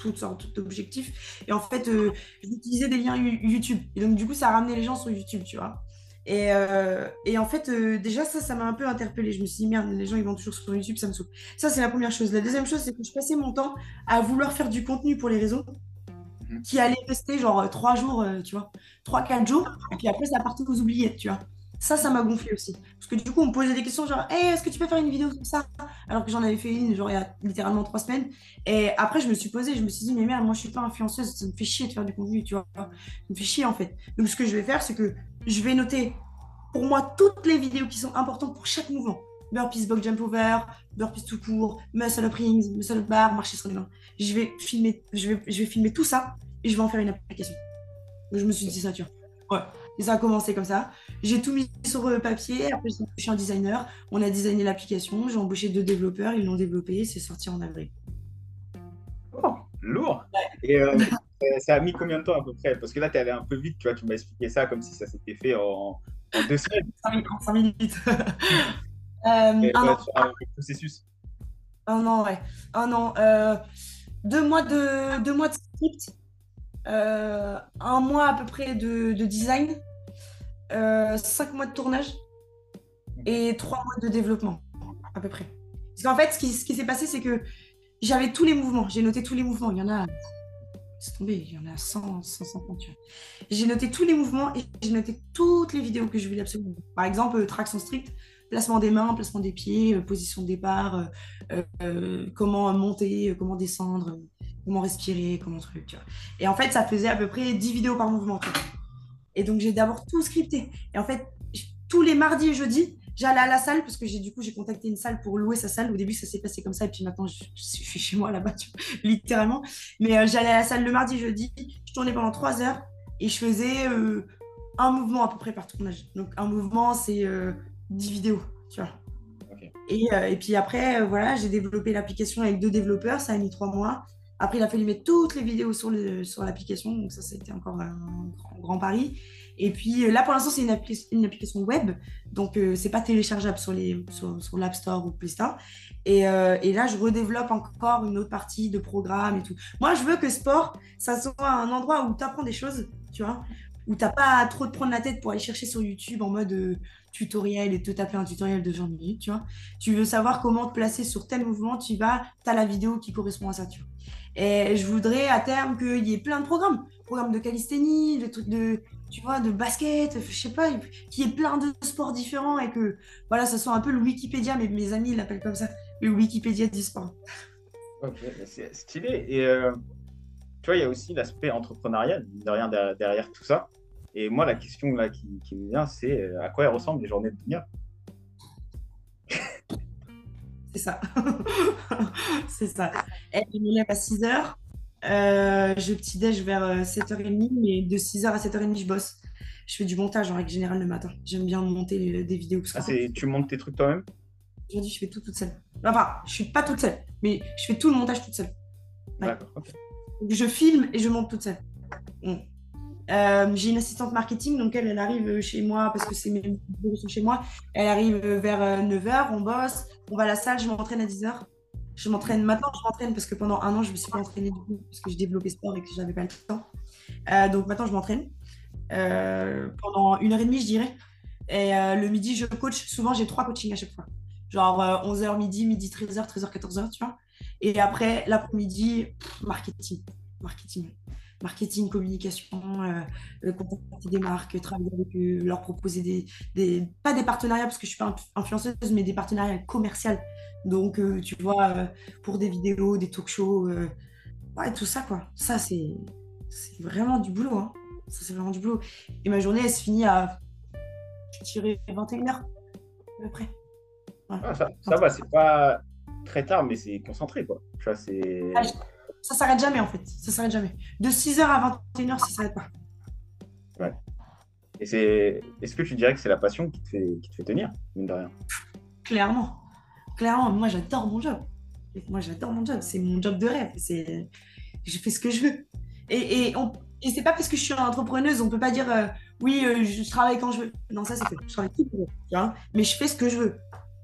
toutes sortes d'objectifs. Et en fait, euh, j'utilisais des liens YouTube. Et donc, du coup, ça a ramené les gens sur YouTube, tu vois. Et, euh, et en fait, euh, déjà, ça, ça m'a un peu interpellée. Je me suis dit, merde, les gens, ils vont toujours sur YouTube, ça me saoule. Ça, c'est la première chose. La deuxième chose, c'est que je passais mon temps à vouloir faire du contenu pour les réseaux Mhm. qui allait rester genre euh, trois jours, euh, tu vois, trois, quatre jours. Et puis après, ça partait aux oubliettes, tu vois. Ça, ça m'a gonflé aussi. Parce que du coup, on me posait des questions genre, Hey, est-ce que tu peux faire une vidéo comme ça? Alors que j'en avais fait une, genre, il y a littéralement trois semaines. Et après, je me suis posée, je me suis dit, mais merde, moi, je suis pas influenceuse, ça me fait chier de faire du contenu, tu vois. Ça me fait chier, en fait. Donc, ce que je vais faire, c'est que je vais noter pour moi toutes les vidéos qui sont importantes pour chaque mouvement. Burpees, box jump over, burpees tout court, muscle up rings, muscle up bar, marcher sur les mains. Je vais filmer, je vais, je vais filmer tout ça et je vais en faire une application. Je me suis dit ça, tu vois. Ouais. Et ça a commencé comme ça. J'ai tout mis sur euh, papier. Après, j'ai embauché un designer. On a designé l'application. J'ai embauché deux développeurs. Ils l'ont développé. C'est sorti en avril. Oh, lourd. Et euh, ça a mis combien de temps à peu près? Parce que là, tu es allé un peu vite, tu vois, tu m'as expliqué ça comme si ça s'était fait en, en deux semaines. Cinq En 5 minutes. Euh, Et, un ouais, an. sur un processus. Un an, ouais. Un an. Euh, deux mois de, deux mois de script. Euh, un mois à peu près de, de design. Euh, cinq mois de tournage. Et trois mois de développement, à peu près. Parce qu'en fait, ce qui, ce qui s'est passé, c'est que j'avais tous les mouvements. J'ai noté tous les mouvements. Il y en a. C'est tombé, il y en a 100, 150. tu vois. J'ai noté tous les mouvements et j'ai noté toutes les vidéos que je voulais absolument. Par exemple, euh, traction strict, placement des mains, placement des pieds, euh, position de départ, euh, comment monter, comment descendre, comment respirer, comment truc. Et en fait, ça faisait à peu près 10 vidéos par mouvement. Et donc, j'ai d'abord tout scripté. Et en fait, tous les mardis et jeudis, j'allais à la salle parce que j'ai du coup, j'ai contacté une salle pour louer sa salle. Au début, ça s'est passé comme ça. Et puis maintenant, je, je suis chez moi là-bas, tu vois, littéralement. Mais euh, j'allais à la salle le mardi, jeudi. Je tournais pendant 3 heures et je faisais euh, un mouvement à peu près par tournage. Donc, un mouvement, c'est euh, 10 vidéos, tu vois. Et, euh, et puis après, voilà, j'ai développé l'application avec deux développeurs, ça a mis trois mois. Après, il a fallu mettre toutes les vidéos sur le- sur l'application, donc ça, c'était encore un grand, grand pari. Et puis euh, là, pour l'instant, c'est une, appli- une application web, donc euh, c'est pas téléchargeable sur, les, sur, l'App Store ou Play Store. Et, euh, et là, je redéveloppe encore une autre partie de programme et tout. Moi, je veux que sport, ça soit un endroit où tu apprends des choses, tu vois, où t'as pas trop te prendre la tête pour aller chercher sur YouTube en mode euh, tutoriel et te taper un tutoriel de 20 minutes, tu vois. Tu veux savoir comment te placer sur tel mouvement, tu vas, tu as la vidéo qui correspond à ça, tu vois. Et je voudrais à terme qu'il y ait plein de programmes, programmes de calisthénie, de trucs de, tu vois, de basket, je sais pas, qu'il y ait plein de sports différents et que, voilà, ça soit un peu le Wikipédia, mais mes amis l'appellent comme ça, le Wikipédia du sport. Ok, c'est stylé. Et euh, tu vois, il y a aussi l'aspect entrepreneurial, derrière, derrière tout ça. Et moi, la question là qui, me vient, c'est euh, à quoi ressemblent les journées de Dunia C'est ça. c'est ça. Et je me lève à 6h. Euh, je petit-déj vers euh, 7h30, mais de 6h à 7h30, je bosse. Je fais du montage en règle générale le matin. J'aime bien monter les- des vidéos. Parce ah, Tu montes tes trucs toi-même? aujourd'hui, je fais tout toute seule. Enfin, je suis pas toute seule, mais je fais tout le montage toute seule. Ouais. D'accord, je filme et je monte toute seule. Mm. Euh, j'ai une assistante marketing, donc elle, elle arrive chez moi parce que c'est mes bureaux sont chez moi. Elle arrive vers 9h, on bosse, on va à la salle, je m'entraîne à 10h. Je m'entraîne maintenant, je m'entraîne parce que pendant un an, je me suis pas entraînée du coup parce que je développais sport et que j'avais pas le temps. Euh, donc maintenant, je m'entraîne euh, pendant une heure et demie, je dirais. Et euh, le midi, je coach. Souvent, j'ai trois coachings à chaque fois. Genre 11h midi, midi 13h, 13h, 14h, tu vois. Et après, l'après-midi, marketing. Marketing. Marketing, communication, euh, euh, contacter des marques, travailler avec eux, leur proposer des, des- Pas des partenariats, parce que je suis pas inf- influenceuse, mais des partenariats commerciaux. Donc, euh, tu vois, euh, pour des vidéos, des talk shows, euh, ouais, tout ça, quoi. Ça, c'est c'est vraiment du boulot. Hein. Ça, c'est vraiment du boulot. Et ma journée, elle se finit à, je dirais, 21h, à peu près. Ouais. Ah, ça, ça va, c'est pas très tard, mais c'est concentré, quoi. Tu vois, c'est. Ah, je- Ça s'arrête jamais, en fait. Ça s'arrête jamais. De 6h à 21h, ça s'arrête pas. Et c'est. Est-ce que tu dirais que c'est la passion qui te fait, qui te fait tenir, mine de rien? Clairement. Clairement, moi, j'adore mon job. Moi, j'adore mon job. C'est mon job de rêve. C'est... Je fais ce que je veux. Et, et, on, et c'est pas parce que je suis entrepreneuse, on peut pas dire euh, oui, euh, je travaille quand je veux. Non, ça c'est faux. Je travaille qui tu vois. Mais je fais ce que je veux.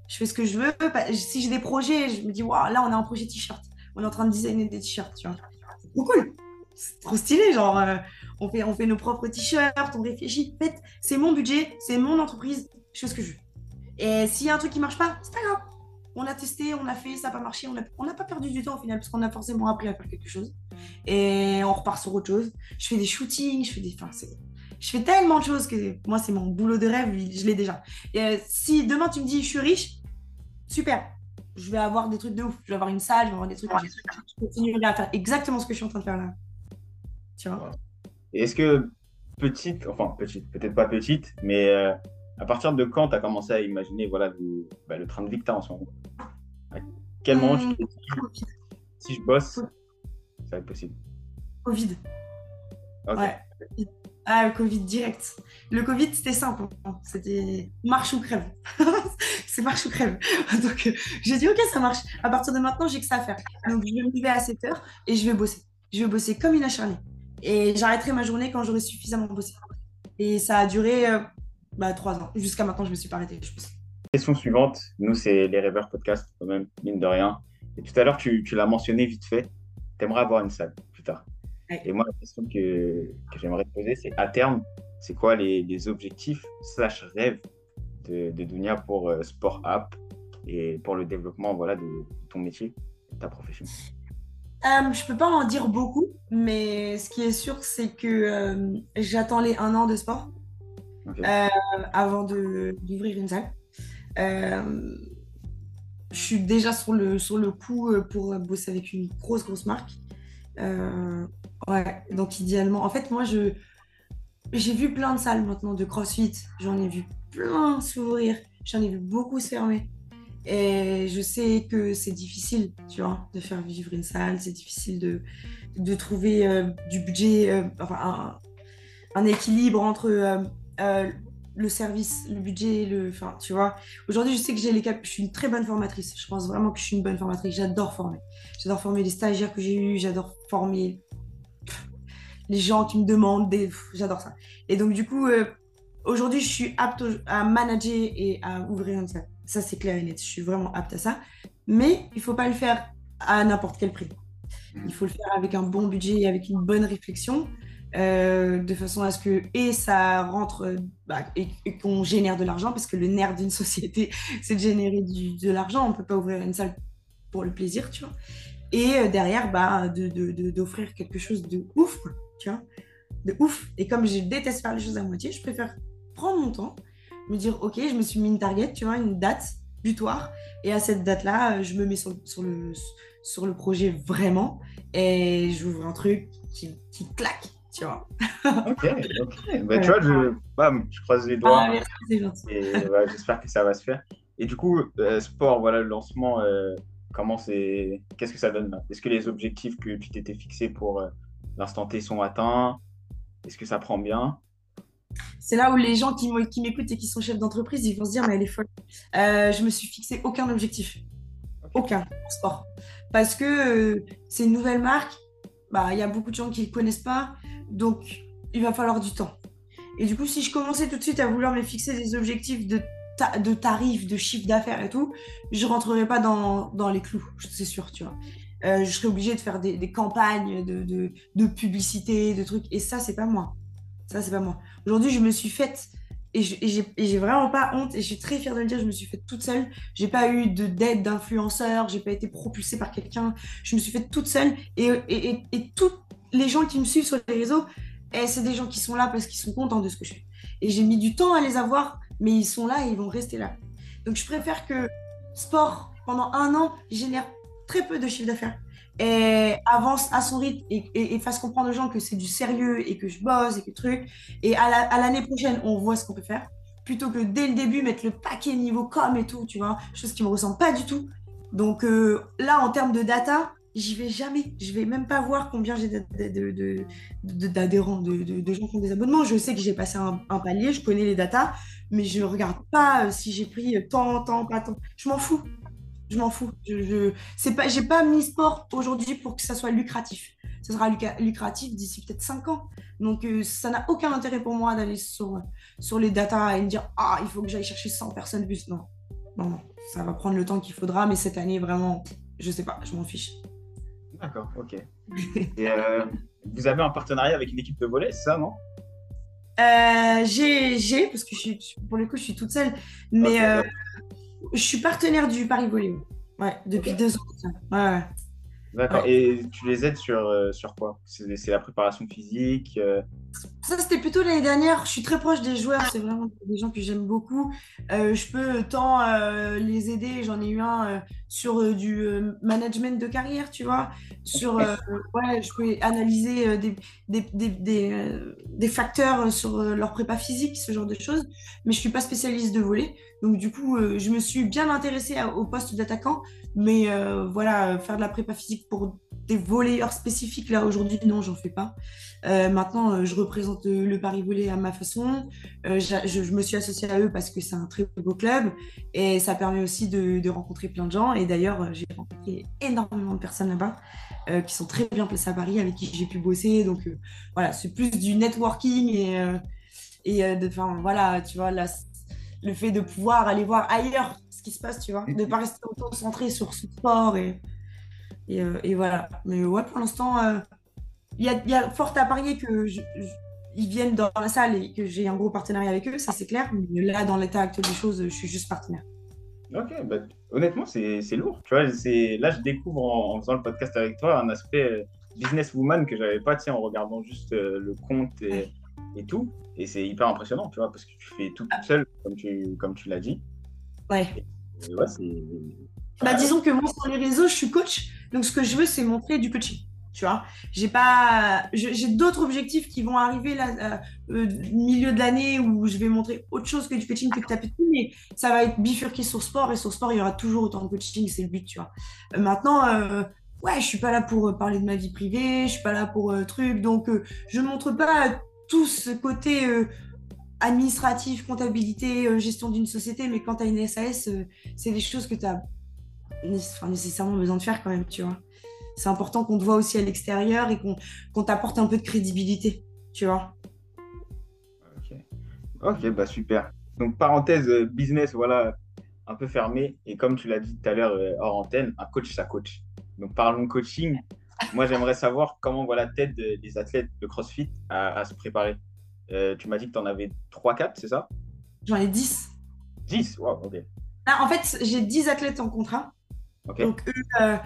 Je fais ce que je veux. Si j'ai des projets, je me dis, waouh, là on a un projet t-shirt. On est en train de designer des t-shirts, tu vois. C'est trop cool. C'est trop stylé, genre, euh, on, fait, nos propres t-shirts, on réfléchit. C'est mon budget, c'est mon entreprise, je fais ce que je veux. Et s'il y a un truc qui marche pas, c'est pas grave. On a testé, on a fait, ça n'a pas marché, on n'a pas perdu du temps au final, parce qu'on a forcément appris à faire quelque chose. Et on repart sur autre chose. Je fais des shootings, je fais des. Enfin, je fais tellement de choses que moi, c'est mon boulot de rêve, je l'ai déjà. Et euh, si demain tu me dis je suis riche, super. Je vais avoir des trucs de ouf. Je vais avoir une salle, je vais avoir des trucs. Je continuerai à faire exactement ce que je suis en train de faire là. Tu vois? Est-ce que petite, enfin petite, peut-être pas petite, mais euh, à partir de quand tu as commencé à imaginer voilà, le, bah, le train de vie que en ce moment? À quel moment tu t'es dit si je bosse, ça va être possible? Covid. Ouais. Ah, le Covid direct. Le Covid, c'était simple. Hein. C'était marche ou crève. c'est marche ou crève. Donc, euh, j'ai dit, OK, ça marche. À partir de maintenant, j'ai que ça à faire. Donc, je vais me lever à 7 heures et je vais bosser. Je vais bosser comme une acharnée. Et j'arrêterai ma journée quand j'aurai suffisamment bossé. Et ça a duré euh, bah, 3 ans. Jusqu'à maintenant, je me suis pas arrêtée. Question suivante. Nous, c'est les Rêveurs Podcast, quand même, mine de rien. Et tout à l'heure, tu, tu l'as mentionné vite fait. Tu aimerais avoir une salle plus tard. Et moi, la question que, que j'aimerais te poser, c'est à terme, c'est quoi les, les, objectifs slash rêves de, de Dunia pour euh, Sport App et pour le développement voilà, de ton métier, de ta profession? Euh, Je ne peux pas en dire beaucoup, mais ce qui est sûr, c'est que euh, j'attends les un an de sport euh, avant d'ouvrir une salle. je suis déjà sur le, sur le coup pour bosser avec une grosse, grosse marque. Ouais, donc idéalement. En fait, moi, je j'ai vu plein de salles maintenant de CrossFit. J'en ai vu plein s'ouvrir. J'en ai vu beaucoup se fermer. Et je sais que c'est difficile, tu vois, de faire vivre une salle. C'est difficile de, de trouver euh, du budget, euh, enfin, un, équilibre entre euh, le service, le budget, le. Enfin, tu vois. Aujourd'hui, je sais que j'ai les cap. Je suis une très bonne formatrice. Je pense vraiment que je suis une bonne formatrice. J'adore former. J'adore former les stagiaires que j'ai eus. J'adore former les gens qui me demandent des. J'adore ça. Et donc, du coup, euh, aujourd'hui, je suis apte à manager et à ouvrir une salle. Ça, c'est clair et net. Je suis vraiment apte à ça. Mais il ne faut pas le faire à n'importe quel prix. Il faut le faire avec un bon budget et avec une bonne réflexion. Euh, de façon à ce que et ça rentre bah, et, qu'on génère de l'argent parce que le nerf d'une société c'est de générer du, de l'argent on peut pas ouvrir une salle pour le plaisir tu vois et euh, derrière bah d'offrir de, de, quelque chose de ouf tu vois, de ouf. Et comme je déteste faire les choses à moitié, je préfère prendre mon temps, me dire, ok, je me suis mis une target, tu vois, une date butoir, et à cette date-là, je me mets sur, sur, le, sur le projet vraiment, et j'ouvre un truc qui, qui claque, tu vois. ok, ok. Bah, tu vois, je, bam, je croise les doigts. Ah, merci, gentil. J'espère que ça va se faire. Et du coup, euh, sport, voilà, le lancement, euh, comment c'est, qu'est-ce que ça donne là? Est-ce que les objectifs que tu t'étais fixés pour euh, l'instant T sont atteints Est-ce que ça prend bien? C'est là où les gens qui m'écoutent et qui sont chefs d'entreprise, ils vont se dire, mais elle est folle. Euh, je me suis fixé aucun objectif. Aucun sport. Parce que euh, c'est une nouvelle marque, bah, il y a beaucoup de gens qui ne connaissent pas, donc il va falloir du temps. Et du coup, si je commençais tout de suite à vouloir me fixer des objectifs de, de tarifs, de chiffre d'affaires et tout, je ne rentrerai pas dans, dans les clous, c'est sûr, tu vois. Euh, je serais obligée de faire des, campagnes de, de, publicité, de trucs. Et ça, c'est pas moi. Ça, c'est pas moi. Aujourd'hui, je me suis faite, et j'ai vraiment pas honte, et je suis très fière de le dire, je me suis faite toute seule. J'ai pas eu d'aide d'influenceur, j'ai pas été propulsée par quelqu'un. Je me suis faite toute seule. Et, et, et, tous les gens qui me suivent sur les réseaux, eh, c'est des gens qui sont là parce qu'ils sont contents de ce que je fais. Et j'ai mis du temps à les avoir, mais ils sont là et ils vont rester là. Donc, je préfère que sport, pendant un an, génère très peu de chiffre d'affaires et avance à son rythme et, fasse comprendre aux gens que c'est du sérieux et que je bosse et que truc. Et à l'année prochaine, on voit ce qu'on peut faire. Plutôt que dès le début, mettre le paquet niveau com et tout, tu vois, chose qui me ressemble pas du tout. Donc euh, là, en termes de data, j'y vais jamais. Je vais même pas voir combien j'ai d'adhérents, de, de, gens qui ont des abonnements. Je sais que j'ai passé un, un, palier, je connais les datas, mais je regarde pas euh, si j'ai pris tant, tant, pas tant. Je m'en fous je m'en fous. Je, je c'est pas, j'ai pas mis sport aujourd'hui pour que ça soit lucratif. ça sera lucratif d'ici peut-être 5 ans. Donc, euh, ça n'a aucun intérêt pour moi d'aller sur, sur les datas et me dire Ah, il faut que j'aille chercher 100 personnes plus. Non. non, non, ça va prendre le temps qu'il faudra, mais cette année, vraiment, je sais pas, je m'en fiche. D'accord, ok. et euh, vous avez un partenariat avec une équipe de volley, c'est ça, non? Euh, J'ai, parce que je suis, pour le coup, je suis toute seule, mais je suis partenaire du Paris Volley. Ouais, depuis deux ans. Ouais, D'accord. Et tu les aides sur, euh, sur quoi? C'est la préparation physique euh? Ça, c'était plutôt l'année dernière. Je suis très proche des joueurs. C'est vraiment des gens que j'aime beaucoup. Euh, je peux tant les aider. J'en ai eu un sur du management de carrière, tu vois. Sur, ouais, je peux analyser des, des, des, des, facteurs sur leur prépa physique, ce genre de choses. Mais je suis pas spécialiste de voler. Donc, du coup, je me suis bien intéressée au poste d'attaquant. Mais euh, voilà, faire de la prépa physique pour des volleyeurs spécifiques, là aujourd'hui, non, j'en fais pas. Euh, maintenant, euh, je représente le Paris Volley à ma façon. Je, me suis associée à eux parce que c'est un très beau club et ça permet aussi de, rencontrer plein de gens. Et d'ailleurs, j'ai rencontré énormément de personnes là-bas qui sont très bien placées à Paris, avec qui j'ai pu bosser. Donc voilà, c'est plus du networking et, et de, voilà, tu vois, le fait de pouvoir aller voir ailleurs qui se passe, tu vois, de ne pas rester autant centré sur ce sport et, euh, et, voilà. Mais ouais, pour l'instant, euh, il y, a, y, a, fort à parier que ils viennent dans la salle et que j'ai un gros partenariat avec eux, ça c'est clair. Mais là, dans l'état actuel des choses, je suis juste partenaire. Ok, bah, honnêtement, c'est lourd. Tu vois, là, je découvre en, faisant le podcast avec toi un aspect euh, businesswoman que j'avais pas, tiens, en regardant juste le compte et, et tout. Et c'est hyper impressionnant, tu vois, parce que tu fais tout toute seule, comme tu, comme tu l'as dit. Ouais. Bah, disons que moi, sur les réseaux, je suis coach. Donc, ce que je veux, c'est montrer du coaching. Tu vois, j'ai pas, j'ai d'autres objectifs qui vont arriver là, euh, milieu de l'année où je vais montrer autre chose que du coaching que de mais ça va être bifurqué sur sport et sur sport, il y aura toujours autant de coaching, c'est le but, tu vois. Euh, maintenant, euh, ouais, je suis pas là pour parler de ma vie privée, je suis pas là pour truc, donc je montre pas tout ce côté administratif, comptabilité, euh, gestion d'une société, mais quand tu as une SAS, euh, c'est des choses que tu as nécessairement besoin de faire quand même, tu vois. C'est important qu'on te voit aussi à l'extérieur et qu'on t'apporte un peu de crédibilité, tu vois. Ok, ok, bah super. Donc, parenthèse euh, business, voilà, un peu fermé. Et comme tu l'as dit tout à l'heure hors antenne, un coach, ça coach. Donc, parlons coaching. Moi, j'aimerais savoir comment voilà tête des athlètes de CrossFit à se préparer. Euh, tu m'as dit que tu en avais 3-4, c'est ça? J'en ai 10. 10 Wow, ok. Ah, en fait, j'ai 10 athlètes en contrat. Donc, eux, euh,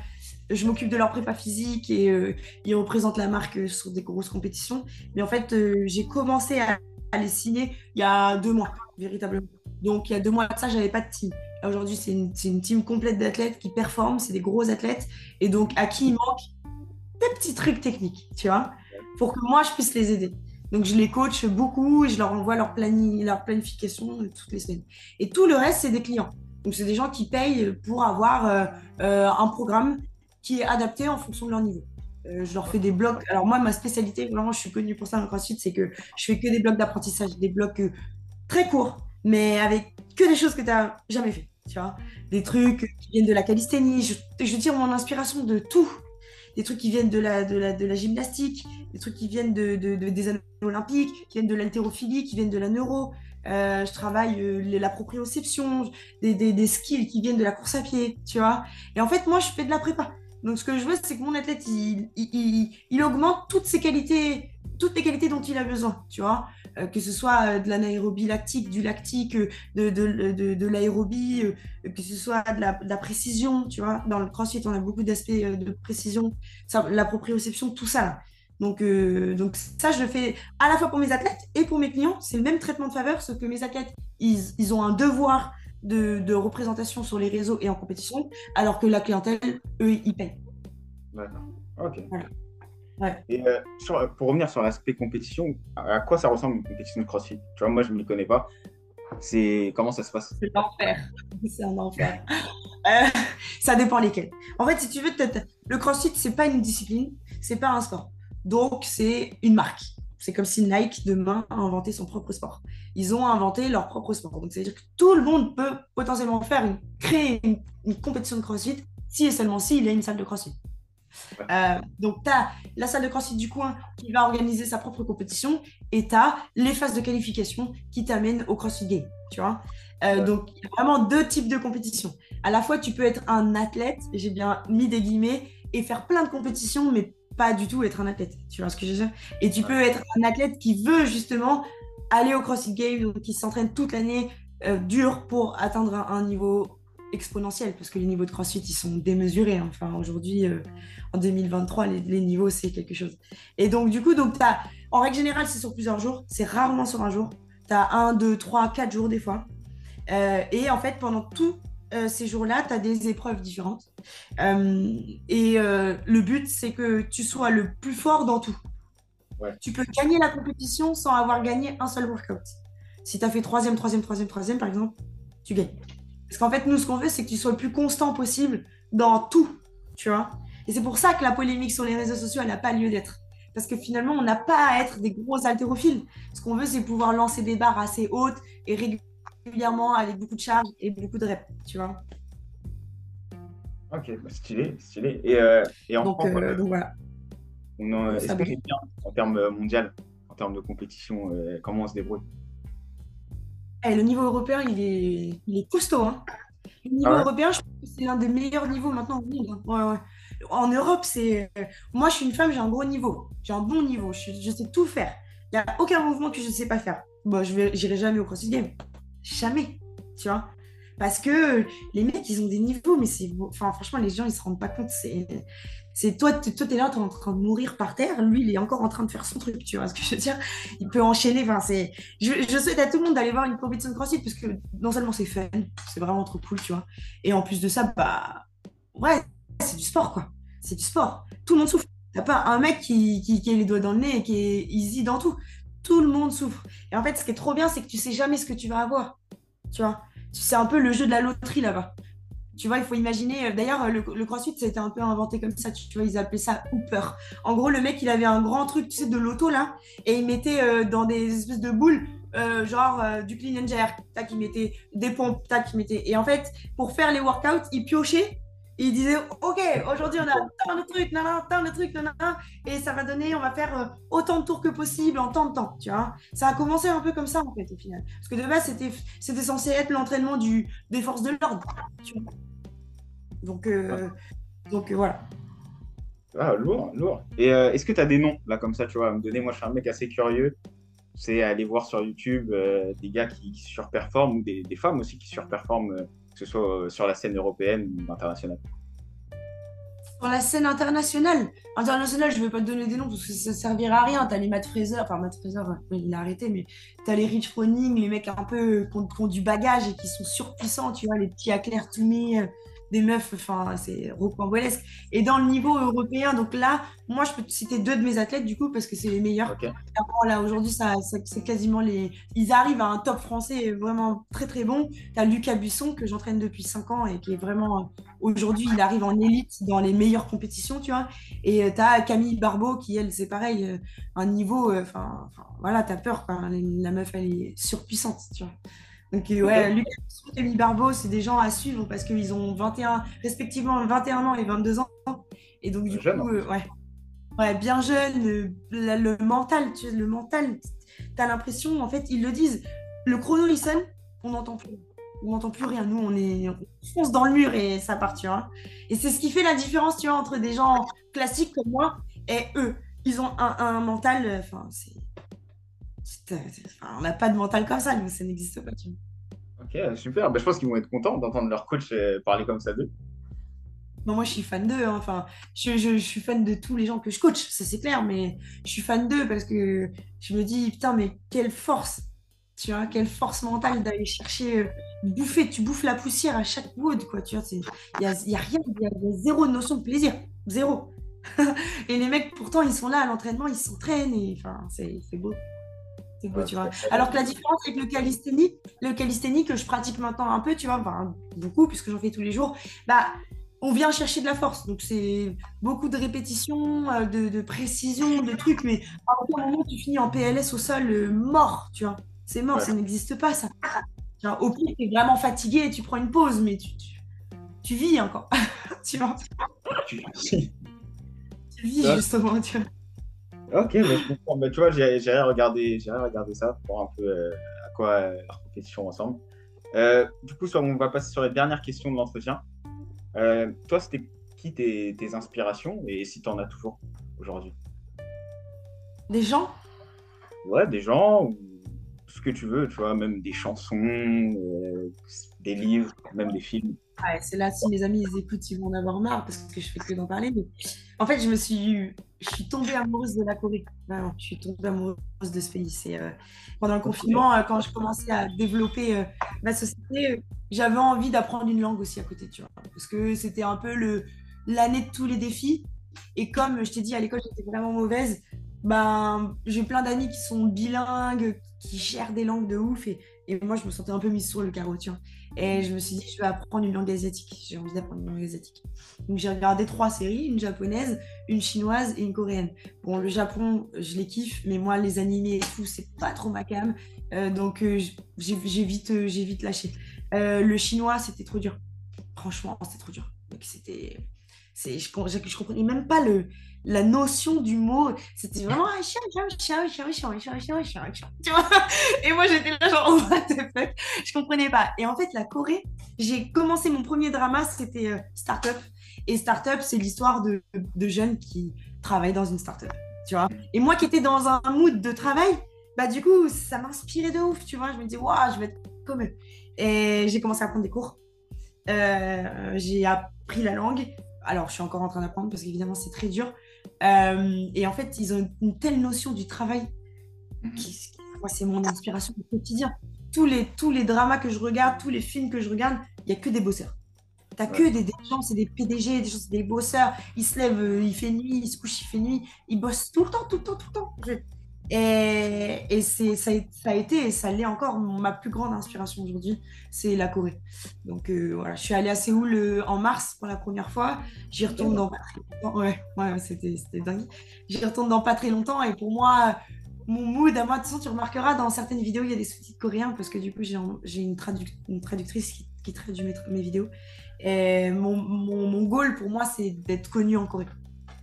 je m'occupe de leur prépa physique et euh, ils représentent la marque sur des grosses compétitions. Mais en fait, j'ai commencé à, les signer il y a deux mois, véritablement. Donc, il y a deux mois de ça, j'avais pas de team. Aujourd'hui, c'est une, team complète d'athlètes qui performent, c'est des gros athlètes. Et donc, à qui il manque des petits trucs techniques, tu vois, pour que moi, je puisse les aider. Donc, je les coach beaucoup et je leur envoie leur, leur planification toutes les semaines. Et tout le reste, c'est des clients. Donc, c'est des gens qui payent pour avoir euh, euh, un programme qui est adapté en fonction de leur niveau. Euh, je leur fais des blocs. Alors, moi, ma spécialité, vraiment, je suis connue pour ça dans CrossFit, c'est que je fais que des blocs d'apprentissage, des blocs très courts, mais avec que des choses que tu n'as jamais fait. Tu vois, des trucs qui viennent de la calisthénie. Je, tire mon inspiration de tout des trucs qui viennent de la, gymnastique, des trucs qui viennent de, de, des années olympiques, qui viennent de l'haltérophilie, qui viennent de la neuro. Euh, je travaille euh, la proprioception, des, des, skills qui viennent de la course à pied, tu vois. Et en fait, moi, je fais de la prépa. Donc, ce que je veux, c'est que mon athlète, il, augmente toutes ses qualités, toutes les qualités dont il a besoin, tu vois. Euh, que ce soit euh, de l'anaérobie lactique, du lactique, euh, de, de, de, l'aérobie, que ce soit de la, précision, tu vois. Dans le crossfit, on a beaucoup d'aspects de précision, ça, la proprioception, tout ça. Donc, donc ça, je le fais à la fois pour mes athlètes et pour mes clients. C'est le même traitement de faveur, ce que mes athlètes, ils, ils ont un devoir de, de, représentation sur les réseaux et en compétition, alors que la clientèle, eux, ils payent. D'accord. Ok. Et euh, pour revenir sur l'aspect compétition, à quoi ça ressemble une compétition de CrossFit? Tu vois, moi, je ne m'y connais pas. C'est comment ça se passe? C'est l'enfer. C'est un enfer. Euh, ça dépend lesquels. En fait, si tu veux, le CrossFit, c'est pas une discipline, c'est pas un sport. Donc, c'est une marque. C'est comme si Nike demain a inventé son propre sport. Ils ont inventé leur propre sport. Donc, c'est-à-dire que tout le monde peut potentiellement faire une, créer une, une compétition de CrossFit si et seulement si il y a une salle de CrossFit. Euh, donc, tu as la salle de CrossFit du coin qui va organiser sa propre compétition et tu as les phases de qualification qui t'amènent au CrossFit Game. Tu vois euh, Donc, il y a vraiment deux types de compétitions. À la fois, tu peux être un athlète, j'ai bien mis des guillemets, et faire plein de compétitions, mais pas du tout être un athlète. Tu vois ce que je veux dire? Et tu peux être un athlète qui veut justement aller au CrossFit Game, donc qui s'entraîne toute l'année euh, dur pour atteindre un, niveau exponentiel, parce que les niveaux de CrossFit, ils sont démesurés. Hein. Enfin, aujourd'hui, euh, en 2023, les, niveaux, c'est quelque chose. Et donc, du coup, donc, as, en règle générale, c'est sur plusieurs jours. C'est rarement sur un jour. Tu as un, deux, trois, quatre jours des fois. Euh, et en fait, pendant tous ces jours-là, tu as des épreuves différentes. Et le but, c'est que tu sois le plus fort dans tout. Tu peux gagner la compétition sans avoir gagné un seul workout. Si tu as fait troisième, troisième, troisième, troisième, par exemple, tu gagnes. Parce qu'en fait, nous, ce qu'on veut, c'est que tu sois le plus constant possible dans tout, tu vois. Et c'est pour ça que la polémique sur les réseaux sociaux, elle n'a pas lieu d'être. Parce que finalement, on n'a pas à être des gros haltérophiles. Ce qu'on veut, c'est pouvoir lancer des barres assez hautes et régulièrement avec beaucoup de charges et beaucoup de reps, tu vois. Ok, bah, stylé, stylé. Et, euh, et en donc, euh, donc, voilà. On en, bien en termes mondial, en termes de compétition, euh, comment on se débrouille? Eh, le niveau européen, il est, il est costaud. Hein. Le niveau ah européen, je pense que c'est l'un des meilleurs niveaux maintenant au monde. Hein. En Europe, c'est. Moi, je suis une femme, j'ai un gros niveau. J'ai un bon niveau. Je, sais tout faire. Il n'y a aucun mouvement que je ne sais pas faire. Bon, je n'irai jamais au CrossFit Game. Jamais. Tu vois Parce que les mecs, ils ont des niveaux, mais c'est. Enfin, franchement, les gens, ils se rendent pas compte. C'est c'est toi, toi, es là, es en train de mourir par terre. Lui, il est encore en train de faire son truc. Tu vois ce que je veux dire? Il peut enchaîner. Enfin, c'est. Je, souhaite à tout le monde d'aller voir une compétition de CrossFit parce que non seulement c'est fun, c'est vraiment trop cool, tu vois. Et en plus de ça, bah, ouais, c'est du sport, quoi. C'est du sport. Tout le monde souffre. T'as pas un mec qui, qui, qui a les doigts dans le nez et qui est easy dans tout. Tout le monde souffre. Et en fait, ce qui est trop bien, c'est que tu sais jamais ce que tu vas avoir. Tu vois C'est un peu le jeu de la loterie là-bas. Tu vois, il faut imaginer. Euh, d'ailleurs, le, le crossfit, ça a été un peu inventé comme ça. Tu, vois, ils appelaient ça Hooper. En gros, le mec, il avait un grand truc, tu sais, de l'auto là, et il mettait euh, dans des espèces de boules. Euh, genre du clean and jerk, tac, il mettait des pompes, tac, il mettait. Et en fait, pour faire les workouts, il piochait il disait ok aujourd'hui on a tant de trucs nan, tant de trucs nan, et ça va donner on va faire autant de tours que possible en tant de temps tu vois ça a commencé un peu comme ça en fait au final parce que de base c'était c'était censé être l'entraînement du des forces de l'ordre donc, euh, donc euh, voilà. Ah, lourd, lourd. Et euh, est-ce que tu as des noms, là, comme ça, tu vois, à me donner Moi, je suis un mec assez curieux. C'est aller voir sur YouTube des gars qui, surperforment ou des, femmes aussi qui surperforment, que ce soit sur la scène européenne ou internationale. Sur la scène internationale? Internationale, je ne vais pas te donner des noms parce que ça ne servira à rien. Tu as les Matt Fraser, enfin Matt Fraser, il a arrêté, mais tu as les Rich Froning, les mecs un peu qui ont, du bagage et qui sont surpuissants, tu vois, les petits Aclair Toomey des meufs, enfin, c'est rocambolesque. Et dans le niveau européen, donc là, moi, je peux te citer deux de mes athlètes, du coup, parce que c'est les meilleurs. Là, aujourd'hui, ça, c'est quasiment les. Ils arrivent à un top français vraiment très, très bon. Tu as Lucas Buisson, que j'entraîne depuis 5 ans et qui est vraiment. Aujourd'hui, il arrive en élite dans les meilleures compétitions, tu vois. Et euh, tu as Camille Barbeau, qui, elle, c'est pareil, euh, un niveau. Euh, enfin, voilà, tu as peur, La meuf, elle est surpuissante, tu vois. Donc, ouais, Lucas et Camille Barbeau, c'est des gens à suivre parce qu'ils ont 21, respectivement 21 ans et 22 ans. Et donc, du coup, euh, ouais. ouais, bien jeune, le, mental, tu le mental, tu as l'impression, en fait, ils le disent, le chrono sonne, on n'entend plus. On n'entend plus rien. Nous, on, est, on fonce dans le mur et ça part, tu vois. Et c'est ce qui fait la différence, tu vois, entre des gens classiques comme moi et eux. Ils ont un, un mental, enfin, c'est on n'a pas de mental comme ça, ça n'existe pas. Ok, super. Bah, je pense qu'ils vont être contents d'entendre leur coach euh, parler comme ça d'eux. moi, je suis fan d'eux. Hein. Enfin, je, je, suis fan de tous les gens que je coach, ça c'est clair, mais je suis fan d'eux parce que je me dis, putain, mais quelle force, tu vois, quelle force mentale d'aller chercher, euh, bouffer, tu bouffes la poussière à chaque wood, quoi, tu vois, il n'y a, y a, rien, il y, a zéro notion de plaisir, zéro. et les mecs, pourtant, ils sont là à l'entraînement, ils s'entraînent, et enfin, c'est beau. Alors que la différence avec le calisthénie, le calisthénie que je pratique maintenant un peu, tu vois, beaucoup, puisque j'en fais tous les jours, bah, on vient chercher de la force. Donc, c'est beaucoup de répétitions, euh, de, précision, de trucs, mais à un moment, tu finis en PLS au sol euh, mort, tu vois. C'est mort, ça n'existe pas, ça. au pire, tu es vraiment fatigué et tu prends une pause, mais tu, tu, vis encore, tu vois. vie, Ouais. justement, tu vois. Ok, je comprends. Bah, tu vois, j'ai regardé, regardé ça pour voir un peu euh, à quoi euh, leur compétition ressemble. Euh, du coup, on va passer sur les dernières questions de l'entretien. Euh, toi, c'était qui tes, tes inspirations et si tu en as toujours aujourd'hui? Des gens, Ouais, des gens ou ce que tu veux, tu vois, même des chansons, des livres, même des films. ouais, c'est là, si mes amis ils écoutent, ils vont en avoir marre parce que je fais que d'en parler. Mais en fait, je me suis, je suis tombée amoureuse de la Corée. Vraiment, je suis tombée amoureuse de ce pays. C'est euh, pendant le confinement, euh, quand je commençais à développer euh, ma société, j'avais envie d'apprendre une langue aussi à côté, tu vois, parce que c'était un peu le l'année de tous les défis. Et comme je t'ai dit, à l'école, j'étais vraiment mauvaise. Ben, j'ai plein d'amis qui sont bilingues, qui gèrent des langues de ouf. Et, et moi, je me sentais un peu mise sur le carreau, tu vois. Et je me suis dit, je vais apprendre une langue asiatique. J'ai envie d'apprendre une langue asiatique. Donc, j'ai regardé trois séries, une japonaise, une chinoise et une coréenne. Bon, le Japon, je les kiffe, mais moi, les animés et tout, c'est pas trop ma cam. Euh, donc, euh, j'ai vite, euh, vite lâché. Euh, le chinois, c'était trop dur. Franchement, c'était trop dur. Donc, c'était... Je, je, je comprenais même pas le, la notion du mot, c'était vraiment tu vois Et moi j'étais là genre oh, what the fuck, je comprenais pas. Et en fait la Corée, j'ai commencé mon premier drama, c'était euh, Startup. Et Startup, c'est l'histoire de, de, jeunes qui travaillent dans une startup, tu vois. Et moi qui étais dans un mood de travail, bah du coup ça m'inspirait de ouf, tu vois. Je me dis waouh, je vais être comme eux. Et j'ai commencé à prendre des cours. Euh, j'ai appris la langue. Alors, je suis encore en train d'apprendre parce qu'évidemment, c'est très dur. Euh, et en fait, ils ont une telle notion du travail qui, qui- moi, c'est mon inspiration au quotidien. Tous les, tous les dramas que je regarde, tous les films que je regarde, il n'y a que des bosseurs. T'as que des, des gens, c'est des PDG, des gens, c'est des bosseurs. Ils se lèvent, euh, il fait nuit, ils se couchent, il fait nuit. Ils bossent tout le temps, tout le temps, tout le temps. Et, c'est, ça, a, été, et ça l'est encore, ma plus grande inspiration aujourd'hui, c'est la Corée. Donc euh, voilà, je suis allée à Séoul euh, en mars pour la première fois. J'y retourne dans pas très longtemps. Ouais, ouais, c'était, c'était dingue. J'y retourne dans pas très longtemps. Et pour moi, mon mood, à moi, de toute façon, tu remarqueras dans certaines vidéos, il y a des sous-titres coréens parce que du coup, j'ai, j'ai une, traduc- une traductrice qui, traduit mes, mes vidéos. Et mon, mon, mon goal pour moi, c'est d'être connue en Corée.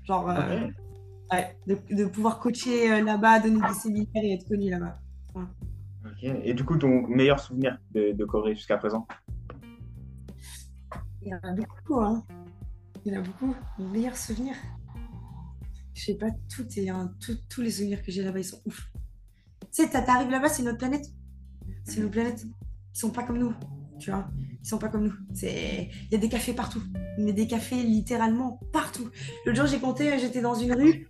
Genre, euh, Ok. Ouais, de, de pouvoir coacher euh, là-bas, donner des séminaires et être connue là-bas. Ok. Et du coup, ton meilleur souvenir de, de Corée jusqu'à présent? Il y en a beaucoup, hein. Il y en a beaucoup. Mon meilleur souvenir? Je sais pas, tout est tout- tous les souvenirs que j'ai là-bas, ils sont ouf. Tu sais, t'arrives là-bas, c'est notre planète. C'est nos planètes. Ils sont pas comme nous, tu vois. Ils sont pas comme nous. C'est, il y a des cafés partout. Mais des cafés littéralement partout. L'autre jour, j'ai compté, j'étais dans une rue.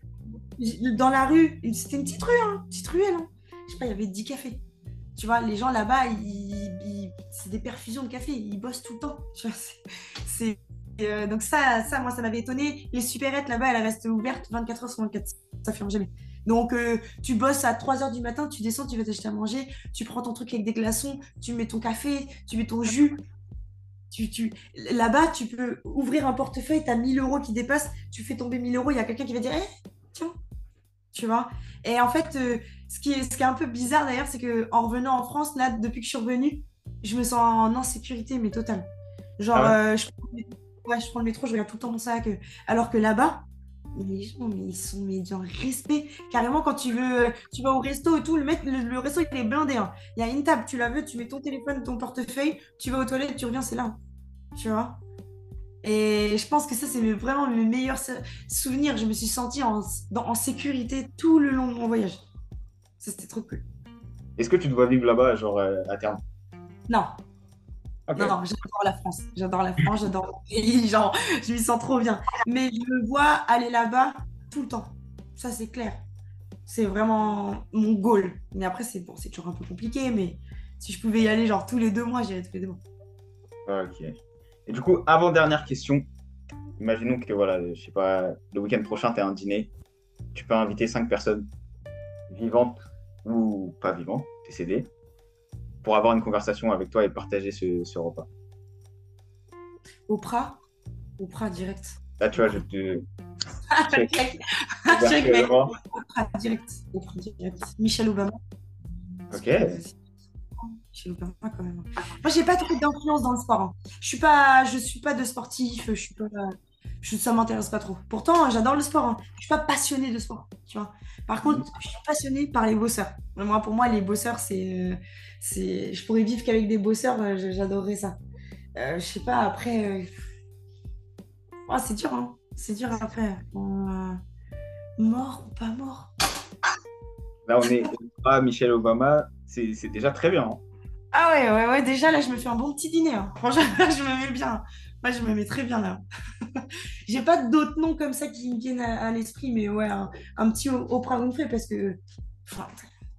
Dans la rue, c'était une petite rue, hein, petite ruelle. Hein. Je sais pas, il y avait 10 cafés. Tu vois, les gens là-bas, c'est des perfusions de café. Ils bossent tout le temps. C'est, euh, donc ça, ça, moi, ça m'avait étonné. Les supérettes là-bas, elles restent ouvertes 24 heures sur 24. Ça ferme jamais. Donc, euh, tu bosses à 3 heures du matin, tu descends, tu vas t'acheter à manger, tu prends ton truc avec des glaçons, tu mets ton café, tu mets ton jus. Tu, tu... Là-bas, tu peux ouvrir un portefeuille, tu as 1000 euros qui dépassent, tu fais tomber 1000 euros, il y a quelqu'un qui va dire Eh, tiens, tu vois. Et en fait, euh, ce, qui est, ce qui est un peu bizarre d'ailleurs, c'est qu'en revenant en France, là, depuis que je suis revenue, je me sens en insécurité, mais totale. Genre, Ah euh, je, prends le métro, ouais, je prends le métro, je regarde tout le temps mon sac. euh, alors que là-bas, les gens, mais ils sont mais d'un respect. Carrément, quand tu veux, tu vas au resto et tout, le, mec, le, le resto, il est blindé. hein. Il y a une table, tu la veux, tu mets ton téléphone, ton portefeuille, tu vas aux toilettes, tu reviens, c'est là. Tu vois Et je pense que ça, c'est vraiment mes meilleurs sou- souvenirs. Je me suis sentie en, dans- en sécurité tout le long de mon voyage. Ça, c'était trop cool. Est-ce que tu dois vivre là-bas, genre, euh, à terme? Non, Ok. non, non, j'adore la France. J'adore la France, j'adore mon pays. Genre, je m'y sens trop bien. Mais je me vois aller là-bas tout le temps. Ça, c'est clair. C'est vraiment mon goal. Mais après, c'est bon, c'est toujours un peu compliqué. Mais si je pouvais y aller, genre, tous les deux mois, j'irais tous les deux mois. Ok. Et du coup, avant-dernière question. Imaginons que, voilà, je sais pas, le week-end prochain, tu as un dîner. Tu peux inviter cinq personnes, vivantes ou pas vivantes, décédées, pour avoir une conversation avec toi et partager ce, ce repas. Oprah Oprah direct. Là, tu vois, je te. Check. Check. Check, mec. Ouvertement. Oprah direct. Oprah direct. Michelle Obama. Ok. Michelle Obama quand. Moi, j'ai pas trop d'influence dans le sport. hein. Je suis pas, je suis pas de sportif. Je suis pas. ça m'intéresse pas trop. Pourtant, j'adore le sport. Hein. Je suis pas passionnée de sport, tu vois. Par contre, je suis passionnée par les bosseurs. Moi, pour moi, les bosseurs, c'est, euh, c'est, je pourrais vivre qu'avec des bosseurs. euh, J'adorerais ça. Euh, je sais pas. Après, euh, ah, c'est dur, hein. C'est dur après. Mort ou pas mort? Là, on est à Michelle Obama, c'est c'est déjà très bien. hein. Ah ouais, ouais, ouais. Déjà là, je me fais un bon petit dîner. hein. Franchement, je me mets bien. Moi, je me mets très bien là. J'ai pas d'autres noms comme ça qui me viennent à, l'esprit, mais ouais, un, petit Oprah Winfrey parce que, enfin,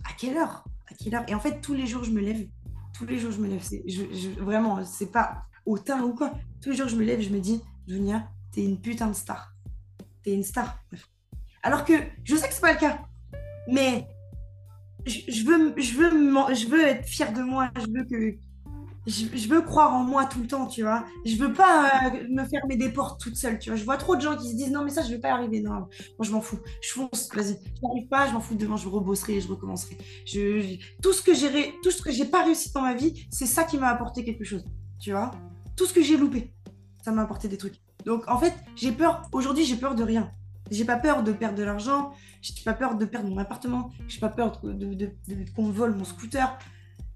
à quelle heure? À quelle heure? Et en fait, tous les jours, je me lève. Tous les jours, je me lève. Je, je- vraiment, c'est pas hautain ou quoi. Tous les jours, je me lève, je me dis, Dunia, t'es une putain de star. T'es une star. Alors que je sais que c'est pas le cas, mais je, veux, je veux, je veux être fière de moi. Je veux que, je, veux croire en moi tout le temps, tu vois. Je veux pas euh, me fermer des portes toute seule, tu vois. Je vois trop de gens qui se disent non, mais ça, je vais pas y arriver. Non, moi, je m'en fous. Je fonce, vas-y. Je n'arrive pas, je m'en fous. Demain, je rebosserai, je recommencerai. Tout ce que j'ai, tout ce que j'ai pas réussi dans ma vie, c'est ça qui m'a apporté quelque chose, tu vois. Tout ce que j'ai loupé, ça m'a apporté des trucs. Donc, en fait, j'ai peur. Aujourd'hui, j'ai peur de rien. J'ai pas peur de perdre de l'argent. J'ai pas peur de perdre mon appartement. J'ai pas peur de, de- de- de- qu'on me vole mon scooter.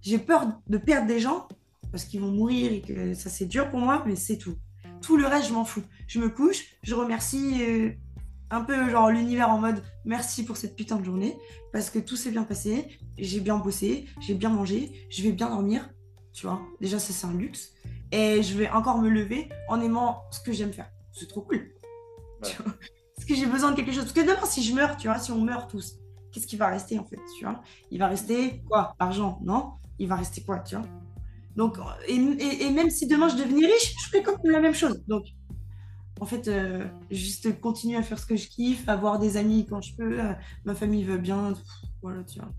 J'ai peur de perdre des gens parce qu'ils vont mourir et que ça c'est dur pour moi, mais c'est tout. Tout le reste, je m'en fous. Je me couche, je remercie euh, un peu genre l'univers en mode merci pour cette putain de journée parce que tout s'est bien passé, j'ai bien bossé, j'ai bien mangé, je vais bien dormir, tu vois. Déjà ça c'est un luxe et je vais encore me lever en aimant ce que j'aime faire. C'est trop cool. Tu vois Parce que j'ai besoin de quelque chose. Parce que demain si je meurs, tu vois, si on meurt tous, qu'est-ce qui va rester en fait, tu vois? Il va rester quoi? Argent, non? Il va rester quoi, tu vois? Donc, et, et- et même si demain je devenais riche, je ferais quand même la même chose. Donc, en fait, euh, juste continuer à faire ce que je kiffe, avoir des amis quand je peux, euh, ma famille veut bien. pff, Voilà, tu vois.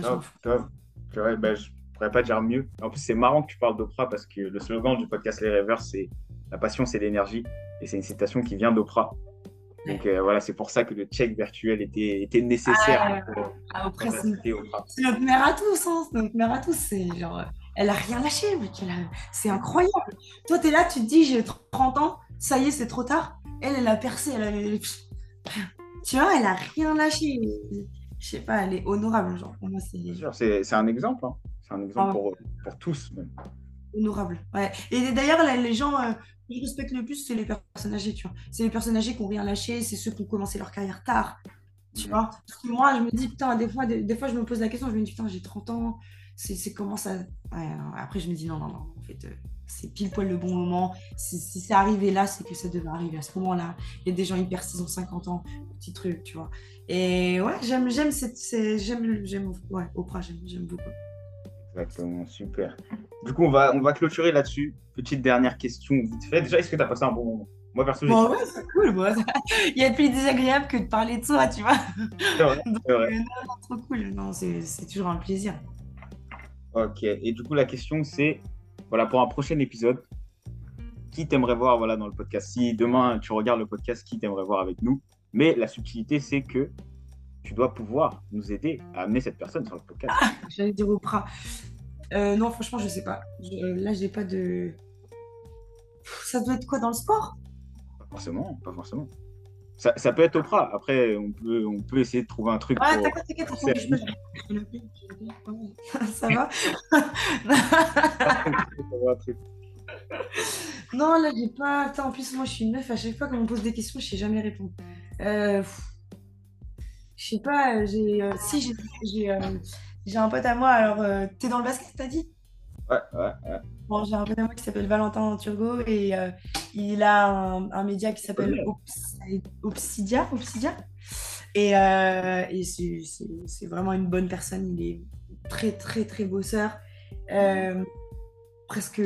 Top, top. C'est vrai, ben, je pourrais pas dire mieux. En plus, c'est marrant que tu parles d'Oprah parce que le slogan du podcast Les Rêveurs, c'est La passion, c'est l'énergie. Et c'est une citation qui vient d'Oprah. Donc euh, voilà, c'est pour ça que le check virtuel était, était nécessaire Ah, pour, Ah, après, c'est notre mère à tous, hein. C'est notre mère à tous. C'est genre, elle a rien lâché, mec. Elle C'est incroyable. Toi, t'es là, tu te dis, j'ai 30 ans, ça y est, c'est trop tard. Elle, elle a percé, elle a... Tu vois, elle a rien lâché. Je sais pas, elle est honorable, genre. Pour moi, c'est c'est un exemple. hein. C'est un exemple Ah. pour, pour tous. Même. honorable. Ouais. Et d'ailleurs, les gens euh, je respecte le plus, c'est les personnes âgées, tu vois. C'est les personnes âgées qui n'ont rien lâché, c'est ceux qui ont commencé leur carrière tard, tu vois. Parce que moi, je me dis, putain, des fois, des, des fois, je me pose la question, je me dis, putain, j'ai 30 ans, c'est comment ça... Ouais. Après, je me dis, non, non, non, en fait, euh, c'est pile poil le bon moment. Si, si c'est arrivé là, c'est que ça devait arriver à ce moment-là. Il y a des gens hyper, ils ont 50 ans, petit truc, tu vois. Et ouais, j'aime, j'aime, j'aime, j'aime, ouais, Oprah, j'aime, j'aime beaucoup. Exactement, super. Du coup, on va, on va clôturer là-dessus. Petite dernière question vite fait. Déjà, est-ce que tu as passé un bon moment? Moi, perso, j'ai Bon, ouais, c'est cool, moi. Il y a plus désagréable que de parler de soi, tu vois. C'est vrai. Euh, non, trop cool. Non, c'est toujours un plaisir. Ok, et du coup, la question, c'est voilà, pour un prochain épisode, qui t'aimerais voir voilà, dans le podcast? Si demain tu regardes le podcast, qui t'aimerais voir avec nous? Mais la subtilité, c'est que tu dois pouvoir nous aider à amener cette personne sur le podcast. J'allais dire Oprah. Euh, non, franchement, je sais pas. Je- euh, là, j'ai pas de. Ça doit être quoi dans le sport? Pas forcément, pas forcément. Ça, ça peut être Oprah. Après, on peut, on peut essayer de trouver un truc. Ouais, pour- t'inquiète, t'inquiète. Ça va? Non, là, j'ai pas. Attends, en plus, moi, je suis une meuf. À chaque fois qu'on me pose des questions, je sais jamais répondre. Euh, Je sais pas, euh, j'ai. euh, Si, j'ai j'ai, euh, j'ai un pote à moi. Alors, euh, t'es dans le basket, t'as dit? Ouais, ouais, ouais. Bon, j'ai un pote à moi qui s'appelle Valentin Turgot et il a un, un média qui s'appelle Obsidia. Obsidia. Et, et c'est vraiment une bonne personne. Il est très, très, très bosseur. Presque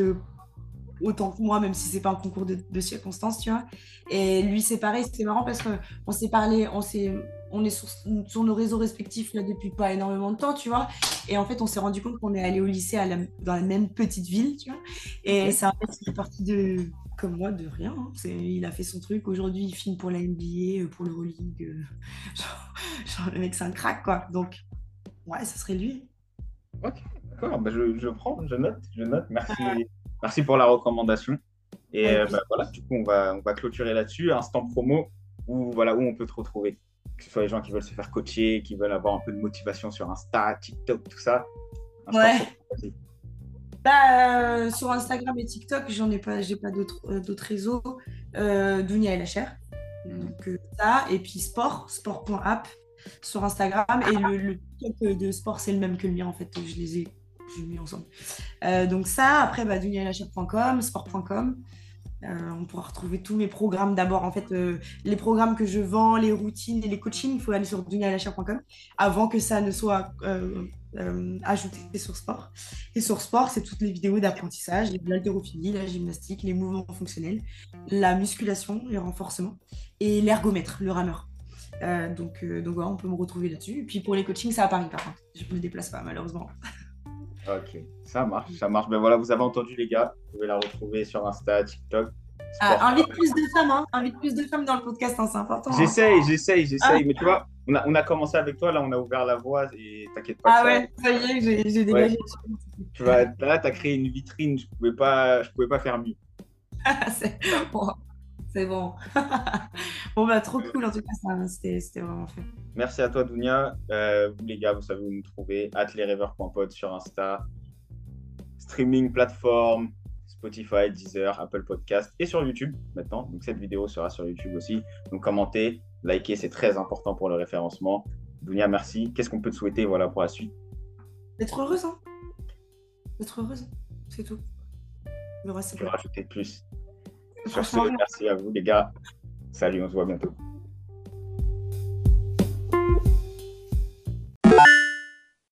autant que moi, même si c'est pas un concours de, de circonstances, tu vois. Et lui, c'est pareil, c'est marrant parce qu'on s'est parlé, on s'est, on est sur, sur nos réseaux respectifs là depuis pas énormément de temps, tu vois. Et en fait, on s'est rendu compte qu'on est allé au lycée à la- dans la même petite ville, tu vois. Et Ok. c'est un mec qui est parti de, comme moi, de rien. hein. C'est, il a fait son truc. Aujourd'hui, il filme pour la NBA, euh, pour l'Euroleague. euh, Genre, genre, le mec, c'est un crack, quoi. Donc, ouais, ça serait lui. Ok, d'accord. Bah, je, je prends, je note, je note. Merci, merci pour la recommandation. Et euh, bah, voilà, du coup, on va, on va clôturer là-dessus. Instant promo où, voilà, où on peut te retrouver. Que ce soit les gens qui veulent se faire coacher, qui veulent avoir un peu de motivation sur Insta, TikTok, tout ça. ouais. Bah, euh, sur Instagram et TikTok, j'en ai pas, j'ai pas d'autres, euh, d'autres réseaux. Euh, Dunia et la chair. Mm. Donc ça, et puis sport, sport.app sur Instagram. Et le, le TikTok de sport, c'est le même que le mien en fait. Je les ai, j'ai mis ensemble. donc ça, après, bah, Dunia et la chair.com, sport.com. Euh, on pourra retrouver tous mes programmes. D'abord, en fait, euh, les programmes que je vends, les routines et les coachings, il faut aller sur dunialacha.com avant que ça ne soit euh, ajouté sur sport. Et sur sport, c'est toutes les vidéos d'apprentissage, l'haltérophilie, la gymnastique, les mouvements fonctionnels, la musculation, le renforcement et l'ergomètre, le rameur. donc, donc on peut me retrouver là-dessus. Et puis pour les coachings, c'est à Paris par contre. Je ne me déplace pas malheureusement. Ok, ça marche, ça marche. Ben voilà, vous avez entendu les gars, vous pouvez la retrouver sur Insta, TikTok. Ah, invite plus de femmes, hein. invite plus de femmes dans le podcast, hein, c'est important. Hein. J'essaye, j'essaye, j'essaye. Ah. Mais tu vois, on a, on a, commencé avec toi, là, on a ouvert la voie et t'inquiète pas. Ah ouais, ça y est, j'ai dégagé. Tu vois, là, t'as créé une vitrine, je pouvais pas, je pouvais pas faire mieux. c'est bon. C'est bon. bon, bah, trop cool en tout cas, c'était vraiment fait. Merci à toi, Dounia. Euh, vous, les gars, vous savez où nous trouver. atlerever.pod sur Insta. Streaming plateforme, Spotify, Deezer, Apple Podcast et sur YouTube maintenant. Donc, cette vidéo sera sur YouTube aussi. Donc, commentez, likez, c'est très important pour le référencement. Dounia, merci. Qu'est-ce qu'on peut te souhaiter voilà, pour la suite? D'être heureuse, hein D'être heureuse, c'est tout. Le reste, c'est plus. Sur ce, merci à vous, les gars. Salut, on se voit bientôt.